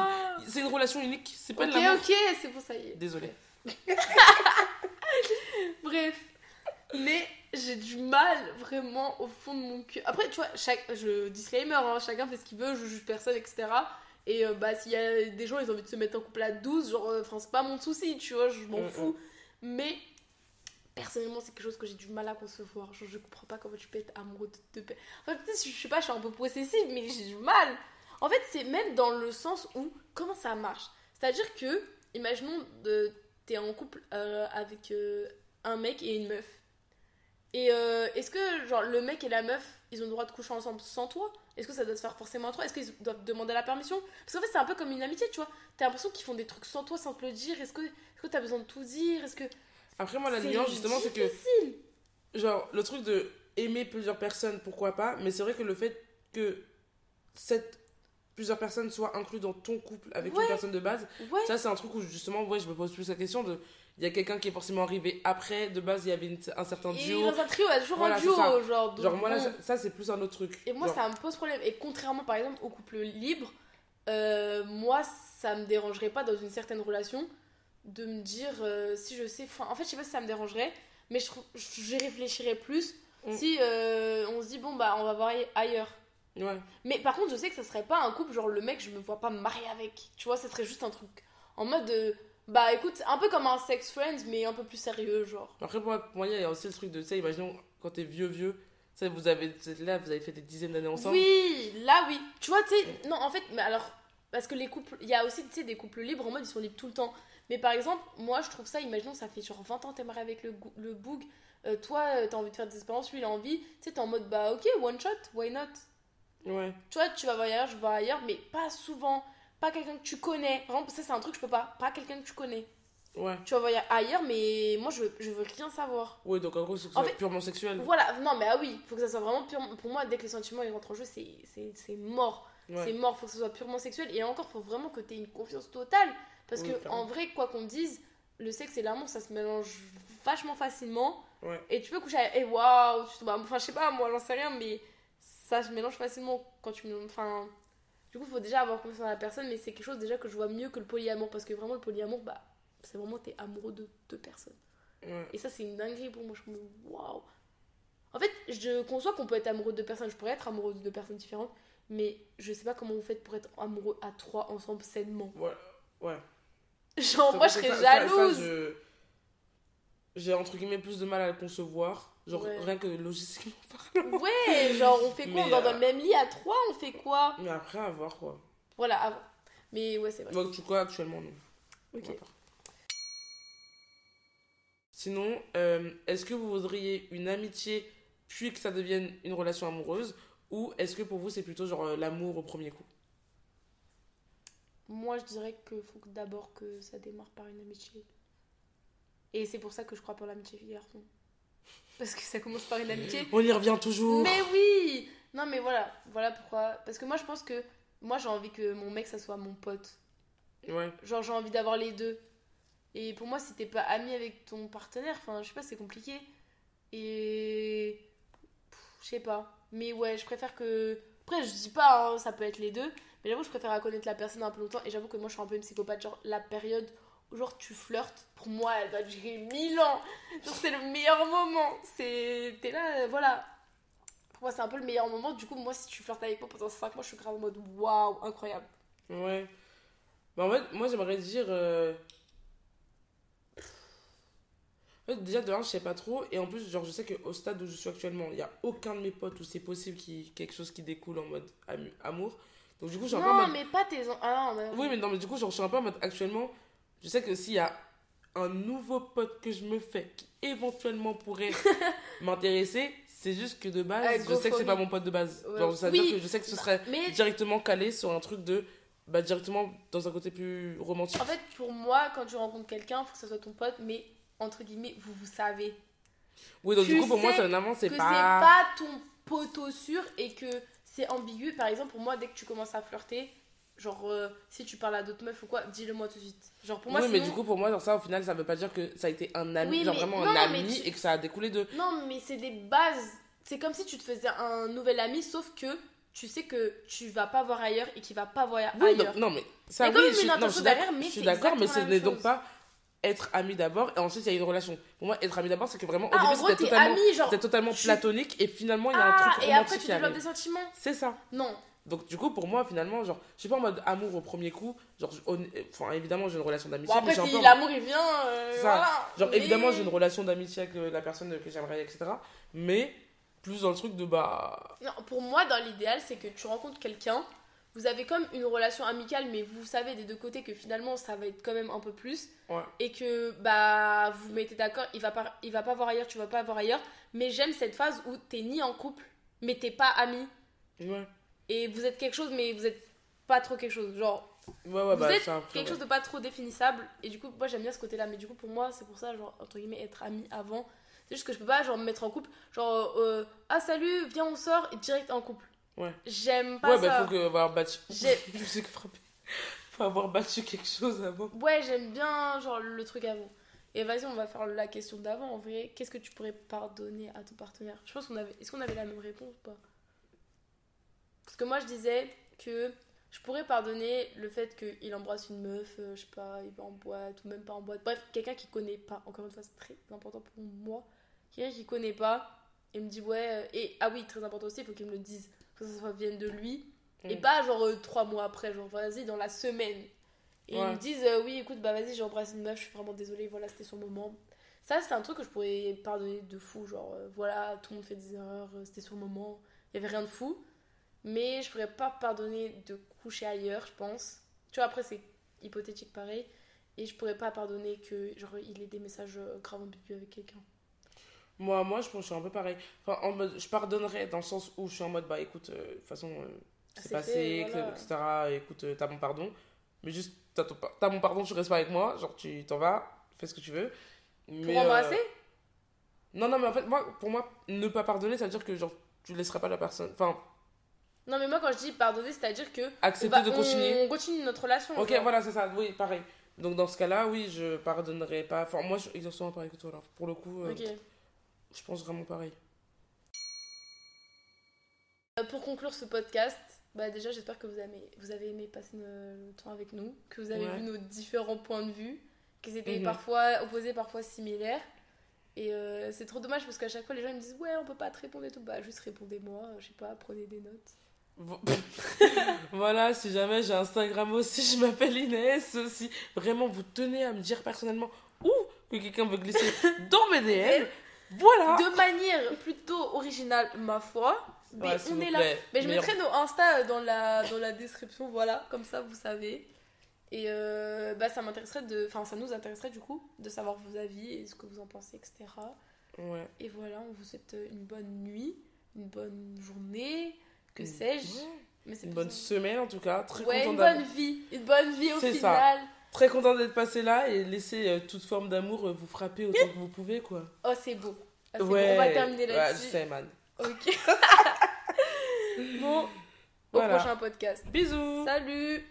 Speaker 1: C'est une relation unique, c'est pas
Speaker 2: Ok,
Speaker 1: de l'amour.
Speaker 2: ok, c'est bon, ça y est.
Speaker 1: Désolé. (laughs)
Speaker 2: Bref. Mais j'ai du mal vraiment au fond de mon cœur. Après, tu vois, chaque, je, disclaimer, hein, chacun fait ce qu'il veut, je juge personne, etc. Et euh, bah, s'il y a des gens, ils ont envie de se mettre en couple à 12, genre, euh, enfin, c'est pas mon souci, tu vois, je m'en
Speaker 1: Mm,
Speaker 2: fous. Mais personnellement, c'est quelque chose que j'ai du mal à concevoir. Genre, je comprends pas comment tu peux être amoureux de deux. Enfin, je sais pas, je suis un peu possessive, mais j'ai du mal. En fait, c'est même dans le sens où, comment ça marche? C'est-à-dire que, imaginons, de, t'es en couple euh, avec euh, un mec et une meuf. Et euh, est-ce que, genre, le mec et la meuf, ils ont le droit de coucher ensemble sans toi? Est-ce que ça doit se faire forcément à toi? Est-ce qu'ils doivent demander la permission? Parce qu'en fait, c'est un peu comme une amitié, tu vois. T'as l'impression qu'ils font des trucs sans toi, sans te le dire. Est-ce que est-ce que t'as besoin de tout dire? Est-ce que.
Speaker 1: Après, moi, la nuance, justement, c'est que, genre, le truc de aimer plusieurs personnes, pourquoi pas, mais c'est vrai que le fait que cette plusieurs personnes soient incluses dans ton couple avec
Speaker 2: Ouais.
Speaker 1: une personne de base,
Speaker 2: Ouais.
Speaker 1: ça, c'est un truc où, justement, ouais, je me pose plus la question de. Il y a quelqu'un qui est forcément arrivé après, de base, il y avait une- un certain
Speaker 2: Et
Speaker 1: duo.
Speaker 2: dans un trio, il y a toujours
Speaker 1: Voilà,
Speaker 2: un duo,
Speaker 1: ça.
Speaker 2: genre. donc
Speaker 1: Genre, moi, là, ça, ça, c'est plus un autre truc.
Speaker 2: Et moi,
Speaker 1: Genre,
Speaker 2: ça me pose problème. Et contrairement, par exemple, au couple libre, euh, moi, ça me dérangerait pas dans une certaine relation de me dire euh, si je sais. En fait, je sais pas si ça me dérangerait, mais je j'y réfléchirais plus
Speaker 1: Mm.
Speaker 2: si euh, on se dit, bon, bah, on va voir ailleurs.
Speaker 1: Ouais.
Speaker 2: Mais par contre, je sais que ça serait pas un couple, genre le mec, je me vois pas me marier avec. Tu vois, ça serait juste un truc en mode. euh, bah écoute, un peu comme un sex friend, mais un peu plus sérieux, genre.
Speaker 1: Après, pour moi, il y a aussi le truc de, tu sais, imaginons quand t'es vieux, vieux, tu sais, vous, avez, vous êtes là, vous avez fait des dizaines d'années ensemble.
Speaker 2: Oui, là oui. Tu vois, tu sais, non, en fait, mais alors, parce que les couples, il y a aussi, tu sais, des couples libres en mode ils sont libres tout le temps. Mais par exemple, moi je trouve ça, imaginons, ça fait genre 20 ans t'es marié avec le, le boug, euh, toi euh, t'as envie de faire des expériences, lui il a envie, tu sais, t'es en mode bah ok, one shot, why not?
Speaker 1: Ouais.
Speaker 2: Tu vois, tu vas voir ailleurs, je vais ailleurs, mais pas souvent, pas quelqu'un que tu connais. Par exemple, ça c'est un truc que je peux pas, pas quelqu'un que tu connais.
Speaker 1: Ouais.
Speaker 2: Tu vas voir ailleurs, mais moi je veux, je veux rien savoir.
Speaker 1: Ouais, donc en gros, c'est purement sexuel.
Speaker 2: Voilà, non mais ah oui, faut que ça soit vraiment pure. Pour moi, dès que les sentiments ils rentrent en jeu, c'est- c'est c'est mort.
Speaker 1: Ouais.
Speaker 2: C'est mort, faut que ce soit purement sexuel. Et encore, faut vraiment que tu aies une confiance totale. Parce
Speaker 1: Oui,
Speaker 2: que
Speaker 1: clairement.
Speaker 2: en vrai, quoi qu'on dise, le sexe et l'amour, ça se mélange vachement facilement.
Speaker 1: Ouais.
Speaker 2: Et tu peux coucher avec. Et waouh, tu bah, enfin, je sais pas, moi, j'en sais rien, mais ça se mélange facilement quand tu me. Enfin. Du coup, il faut déjà avoir confiance en la personne, mais c'est quelque chose déjà que je vois mieux que le polyamour. Parce que vraiment, le polyamour, bah, c'est vraiment t'es amoureux de deux personnes.
Speaker 1: Ouais.
Speaker 2: Et ça, c'est une dinguerie pour moi. Je me waouh. En fait, je conçois qu'on peut être amoureux de deux personnes. Je pourrais être amoureux de deux personnes différentes. Mais je sais pas comment vous faites pour être amoureux à trois ensemble sainement.
Speaker 1: Ouais. Ouais.
Speaker 2: Genre, moi, je serais
Speaker 1: ça- ça- ça,
Speaker 2: jalouse.
Speaker 1: je- J'ai entre guillemets plus de mal à le concevoir. Genre,
Speaker 2: Ouais.
Speaker 1: rien que logistiquement (laughs) parlant.
Speaker 2: Ouais, genre, on fait quoi?
Speaker 1: Mais,
Speaker 2: On dort dans
Speaker 1: euh,
Speaker 2: le même lit à trois On fait quoi?
Speaker 1: Mais après, à voir quoi.
Speaker 2: Voilà, avant. Mais ouais, c'est vrai.
Speaker 1: En tout cas, actuellement, non?
Speaker 2: Ok.
Speaker 1: Sinon, euh, est-ce que vous voudriez une amitié puis que ça devienne une relation amoureuse? Ou est-ce que pour vous c'est plutôt genre euh, l'amour au premier coup?
Speaker 2: Moi, je dirais qu'il faut que d'abord que ça démarre par une amitié. Et c'est pour ça que je crois en l'amitié fille-garçon. Parce que ça commence par une amitié.
Speaker 1: On y revient toujours.
Speaker 2: Mais oui Non, mais voilà. Voilà pourquoi. Parce que moi, je pense que. Moi, j'ai envie que mon mec, ça soit mon pote.
Speaker 1: Ouais.
Speaker 2: Genre, j'ai envie d'avoir les deux. Et pour moi, si t'es pas ami avec ton partenaire, enfin, je sais pas, c'est compliqué. Et. Je sais pas. Mais ouais, je préfère que. Après, je dis pas, hein, ça peut être les deux. Mais j'avoue, je préfère connaître la personne un peu longtemps. Et j'avoue que moi, je suis un peu une psychopathe. Genre, la période genre, tu flirtes, pour moi, elle doit durer mille ans. Genre, c'est le meilleur moment. C'est. T'es là, euh, voilà. Pour moi, c'est un peu le meilleur moment. Du coup, moi, si tu flirtes avec moi pendant 5 mois, je suis grave en mode waouh, incroyable.
Speaker 1: Ouais. Bah en fait, moi j'aimerais dire. euh, En fait, déjà de un, je sais pas trop. Et en plus, genre, je sais qu'au stade où je suis actuellement, il y a aucun de mes potes où c'est possible qu'il y ait quelque chose qui découle en mode amour. Donc du coup, je suis un peu en
Speaker 2: Non,
Speaker 1: mode.
Speaker 2: mais pas tes. Ah non, mais.
Speaker 1: Oui, mais non, mais du coup, genre, je suis un peu en mode actuellement. Je sais que s'il y a un nouveau pote que je me fais qui éventuellement pourrait (laughs) m'intéresser, c'est juste que de base, je sais que c'est pas mon pote de base.
Speaker 2: Ouais.
Speaker 1: Genre, ça veut
Speaker 2: Oui.
Speaker 1: dire que je sais que ce serait
Speaker 2: Mais
Speaker 1: directement calé sur un truc de. Bah, directement dans un côté plus romantique.
Speaker 2: En fait, pour moi, quand tu rencontres quelqu'un, faut que ça soit ton pote, mais entre guillemets, vous vous savez
Speaker 1: oui, donc
Speaker 2: tu
Speaker 1: du coup, pour moi, c'est un avant, c'est
Speaker 2: que
Speaker 1: pas.
Speaker 2: c'est pas ton poteau sûr et que c'est ambigu. Par exemple, pour moi, dès que tu commences à flirter, genre euh, si tu parles à d'autres meufs ou quoi, dis-le moi tout de suite. Genre pour moi,
Speaker 1: oui, mais du coup, pour moi, genre ça, au final, ça veut pas dire que ça a été un ami,
Speaker 2: Oui,
Speaker 1: genre vraiment
Speaker 2: non,
Speaker 1: un ami
Speaker 2: tu-
Speaker 1: et que ça a découlé de.
Speaker 2: Non, mais c'est des bases. C'est comme si tu te faisais un nouvel ami, sauf que tu sais que tu vas pas voir ailleurs et qu'il va pas voir
Speaker 1: Oui,
Speaker 2: ailleurs.
Speaker 1: donc, non, mais ça, oui, je suis, non, je suis d'accord,
Speaker 2: derrière, mais
Speaker 1: je suis d'accord, mais ce n'est donc pas être ami d'abord et ensuite il y a une relation. Pour moi, être ami d'abord, c'est que vraiment
Speaker 2: Ah,
Speaker 1: début c'était totalement,
Speaker 2: ami, genre.
Speaker 1: totalement platonique et finalement il y a un
Speaker 2: Ah,
Speaker 1: truc
Speaker 2: et après tu développes des sentiments
Speaker 1: C'est ça.
Speaker 2: Non.
Speaker 1: Donc du coup, pour moi, finalement, genre, je suis pas en mode amour au premier coup. Genre, hon- enfin, évidemment, j'ai une relation d'amitié.
Speaker 2: Bon, après, si l'amour il vient, euh,
Speaker 1: Ça.
Speaker 2: voilà.
Speaker 1: Genre,
Speaker 2: Mais-
Speaker 1: évidemment, j'ai une relation d'amitié avec euh, la personne que j'aimerais, etc. Mais plus dans le truc de bah.
Speaker 2: Non, pour moi, dans l'idéal, c'est que tu rencontres quelqu'un, vous avez comme une relation amicale, mais vous savez des deux côtés que finalement ça va être quand même un peu plus.
Speaker 1: Ouais.
Speaker 2: Et que bah vous vous mettez d'accord, il va pas, il va pas voir ailleurs, tu vas pas voir ailleurs. Mais j'aime cette phase où t'es ni en couple, mais t'es pas amis.
Speaker 1: Ouais.
Speaker 2: Et vous êtes quelque chose, mais vous êtes pas trop quelque chose. Genre,
Speaker 1: Ouais, ouais,
Speaker 2: vous
Speaker 1: bah,
Speaker 2: êtes
Speaker 1: un
Speaker 2: quelque
Speaker 1: ouais.
Speaker 2: chose de pas trop définissable. Et du coup, moi j'aime bien ce côté-là. Mais du coup, pour moi, c'est pour ça, genre, entre guillemets, être ami avant. C'est juste que je peux pas, genre, me mettre en couple. Genre, euh, ah salut, viens, on sort, et direct en couple.
Speaker 1: Ouais.
Speaker 2: J'aime pas
Speaker 1: Ouais,
Speaker 2: ça.
Speaker 1: bah, faut que, avoir battu. (laughs) Je sais que frapper. Faut avoir battu quelque chose avant.
Speaker 2: Ouais, j'aime bien genre le truc avant. Et vas-y, on va faire la question d'avant. En vrai, qu'est-ce que tu pourrais pardonner à ton partenaire? Je pense qu'on avait. Est-ce qu'on avait la même réponse ou pas? Parce que moi, je disais que je pourrais pardonner le fait qu'il embrasse une meuf, euh, je sais pas, il va en boîte ou même pas en boîte. Bref, quelqu'un qui connaît pas. Encore une fois, c'est très important pour moi. Quelqu'un qui connaît pas et me dit ouais. euh, Et ah oui, très important aussi, il faut qu'il me le dise. Que ça soit vienne de lui. Et
Speaker 1: Mm.
Speaker 2: pas genre euh, trois mois après, genre vas-y, dans la semaine. Et ils
Speaker 1: Ouais.
Speaker 2: me disent euh, oui, écoute, bah vas-y, j'ai embrassé une meuf, je suis vraiment désolée, voilà, c'était son moment. Ça, c'est un truc que je pourrais pardonner de fou, genre euh, voilà, tout le monde fait des erreurs, c'était son moment, il y avait rien de fou. Mais je pourrais pas pardonner de coucher ailleurs, je pense. Tu vois, après, c'est hypothétique pareil. Et je pourrais pas pardonner que genre il ait des messages euh, grave ambigus avec quelqu'un.
Speaker 1: Moi, moi, je pense que je suis un peu pareil. Enfin, en mode, je pardonnerais dans le sens où je suis en mode, bah écoute, euh, de toute façon, euh, c'est
Speaker 2: C'est
Speaker 1: passé,
Speaker 2: fait, voilà.
Speaker 1: etc. Écoute, euh, t'as mon pardon. Mais juste, t'as ton par- t'as mon pardon, tu restes pas avec moi. Genre, tu t'en vas, fais ce que tu veux.
Speaker 2: Pour
Speaker 1: Mais,
Speaker 2: embrasser
Speaker 1: Non, non, mais en fait, moi, pour moi, ne pas pardonner, ça veut dire que genre, tu laisseras pas la personne. Enfin,
Speaker 2: Non, mais moi, quand je dis pardonner, c'est-à-dire que. on
Speaker 1: accepter
Speaker 2: va-
Speaker 1: de continuer.
Speaker 2: On continue notre relation.
Speaker 1: Ok,
Speaker 2: genre.
Speaker 1: voilà, c'est ça. Oui, pareil. Donc dans ce cas-là, oui, je pardonnerai pas. Enfin, moi, je suis exactement pareil que toi. Alors, pour le coup, euh, je pense vraiment pareil.
Speaker 2: Euh, Pour conclure ce podcast, bah déjà j'espère que vous avez, vous avez aimé passer le, temps avec nous, que vous avez
Speaker 1: Ouais.
Speaker 2: vu nos différents points de vue, qu'ils étaient
Speaker 1: Mhm.
Speaker 2: parfois opposés, parfois similaires. Et euh, c'est trop dommage parce qu'à chaque fois les gens ils me disent ouais on peut pas te répondre et tout, bah juste répondez-moi, je sais pas, prenez des notes.
Speaker 1: Vo- (laughs) voilà, si jamais j'ai Instagram aussi, je m'appelle Inès aussi. Vraiment, vous tenez à me dire personnellement où que quelqu'un veut glisser dans mes DM. (laughs) Voilà.
Speaker 2: De manière plutôt originale ma foi, mais
Speaker 1: Ouais,
Speaker 2: on est là.
Speaker 1: plaît.
Speaker 2: Mais je mettrai nos Insta dans la, dans la description, voilà, comme ça vous savez. Et euh, bah, ça m'intéresserait de. Enfin, ça nous intéresserait du coup de savoir vos avis et ce que vous en pensez, etc.
Speaker 1: Ouais.
Speaker 2: Et voilà, on vous souhaite une bonne nuit, une bonne journée, que
Speaker 1: Une-
Speaker 2: sais-je.
Speaker 1: ouais.
Speaker 2: Mais c'est
Speaker 1: Une bonne semaine en tout cas. Très
Speaker 2: Ouais, une bonne vie. Une bonne vie au
Speaker 1: C'est ça.
Speaker 2: final.
Speaker 1: Très content d'être passé là et laisser euh, toute forme d'amour euh, vous frapper autant que vous pouvez quoi.
Speaker 2: Oh, c'est beau. Ah, c'est
Speaker 1: ouais.
Speaker 2: beau. On va terminer
Speaker 1: Ouais,
Speaker 2: là-dessus.
Speaker 1: je sais man.
Speaker 2: ok. (laughs) bon, au prochain podcast.
Speaker 1: Bisous.
Speaker 2: Salut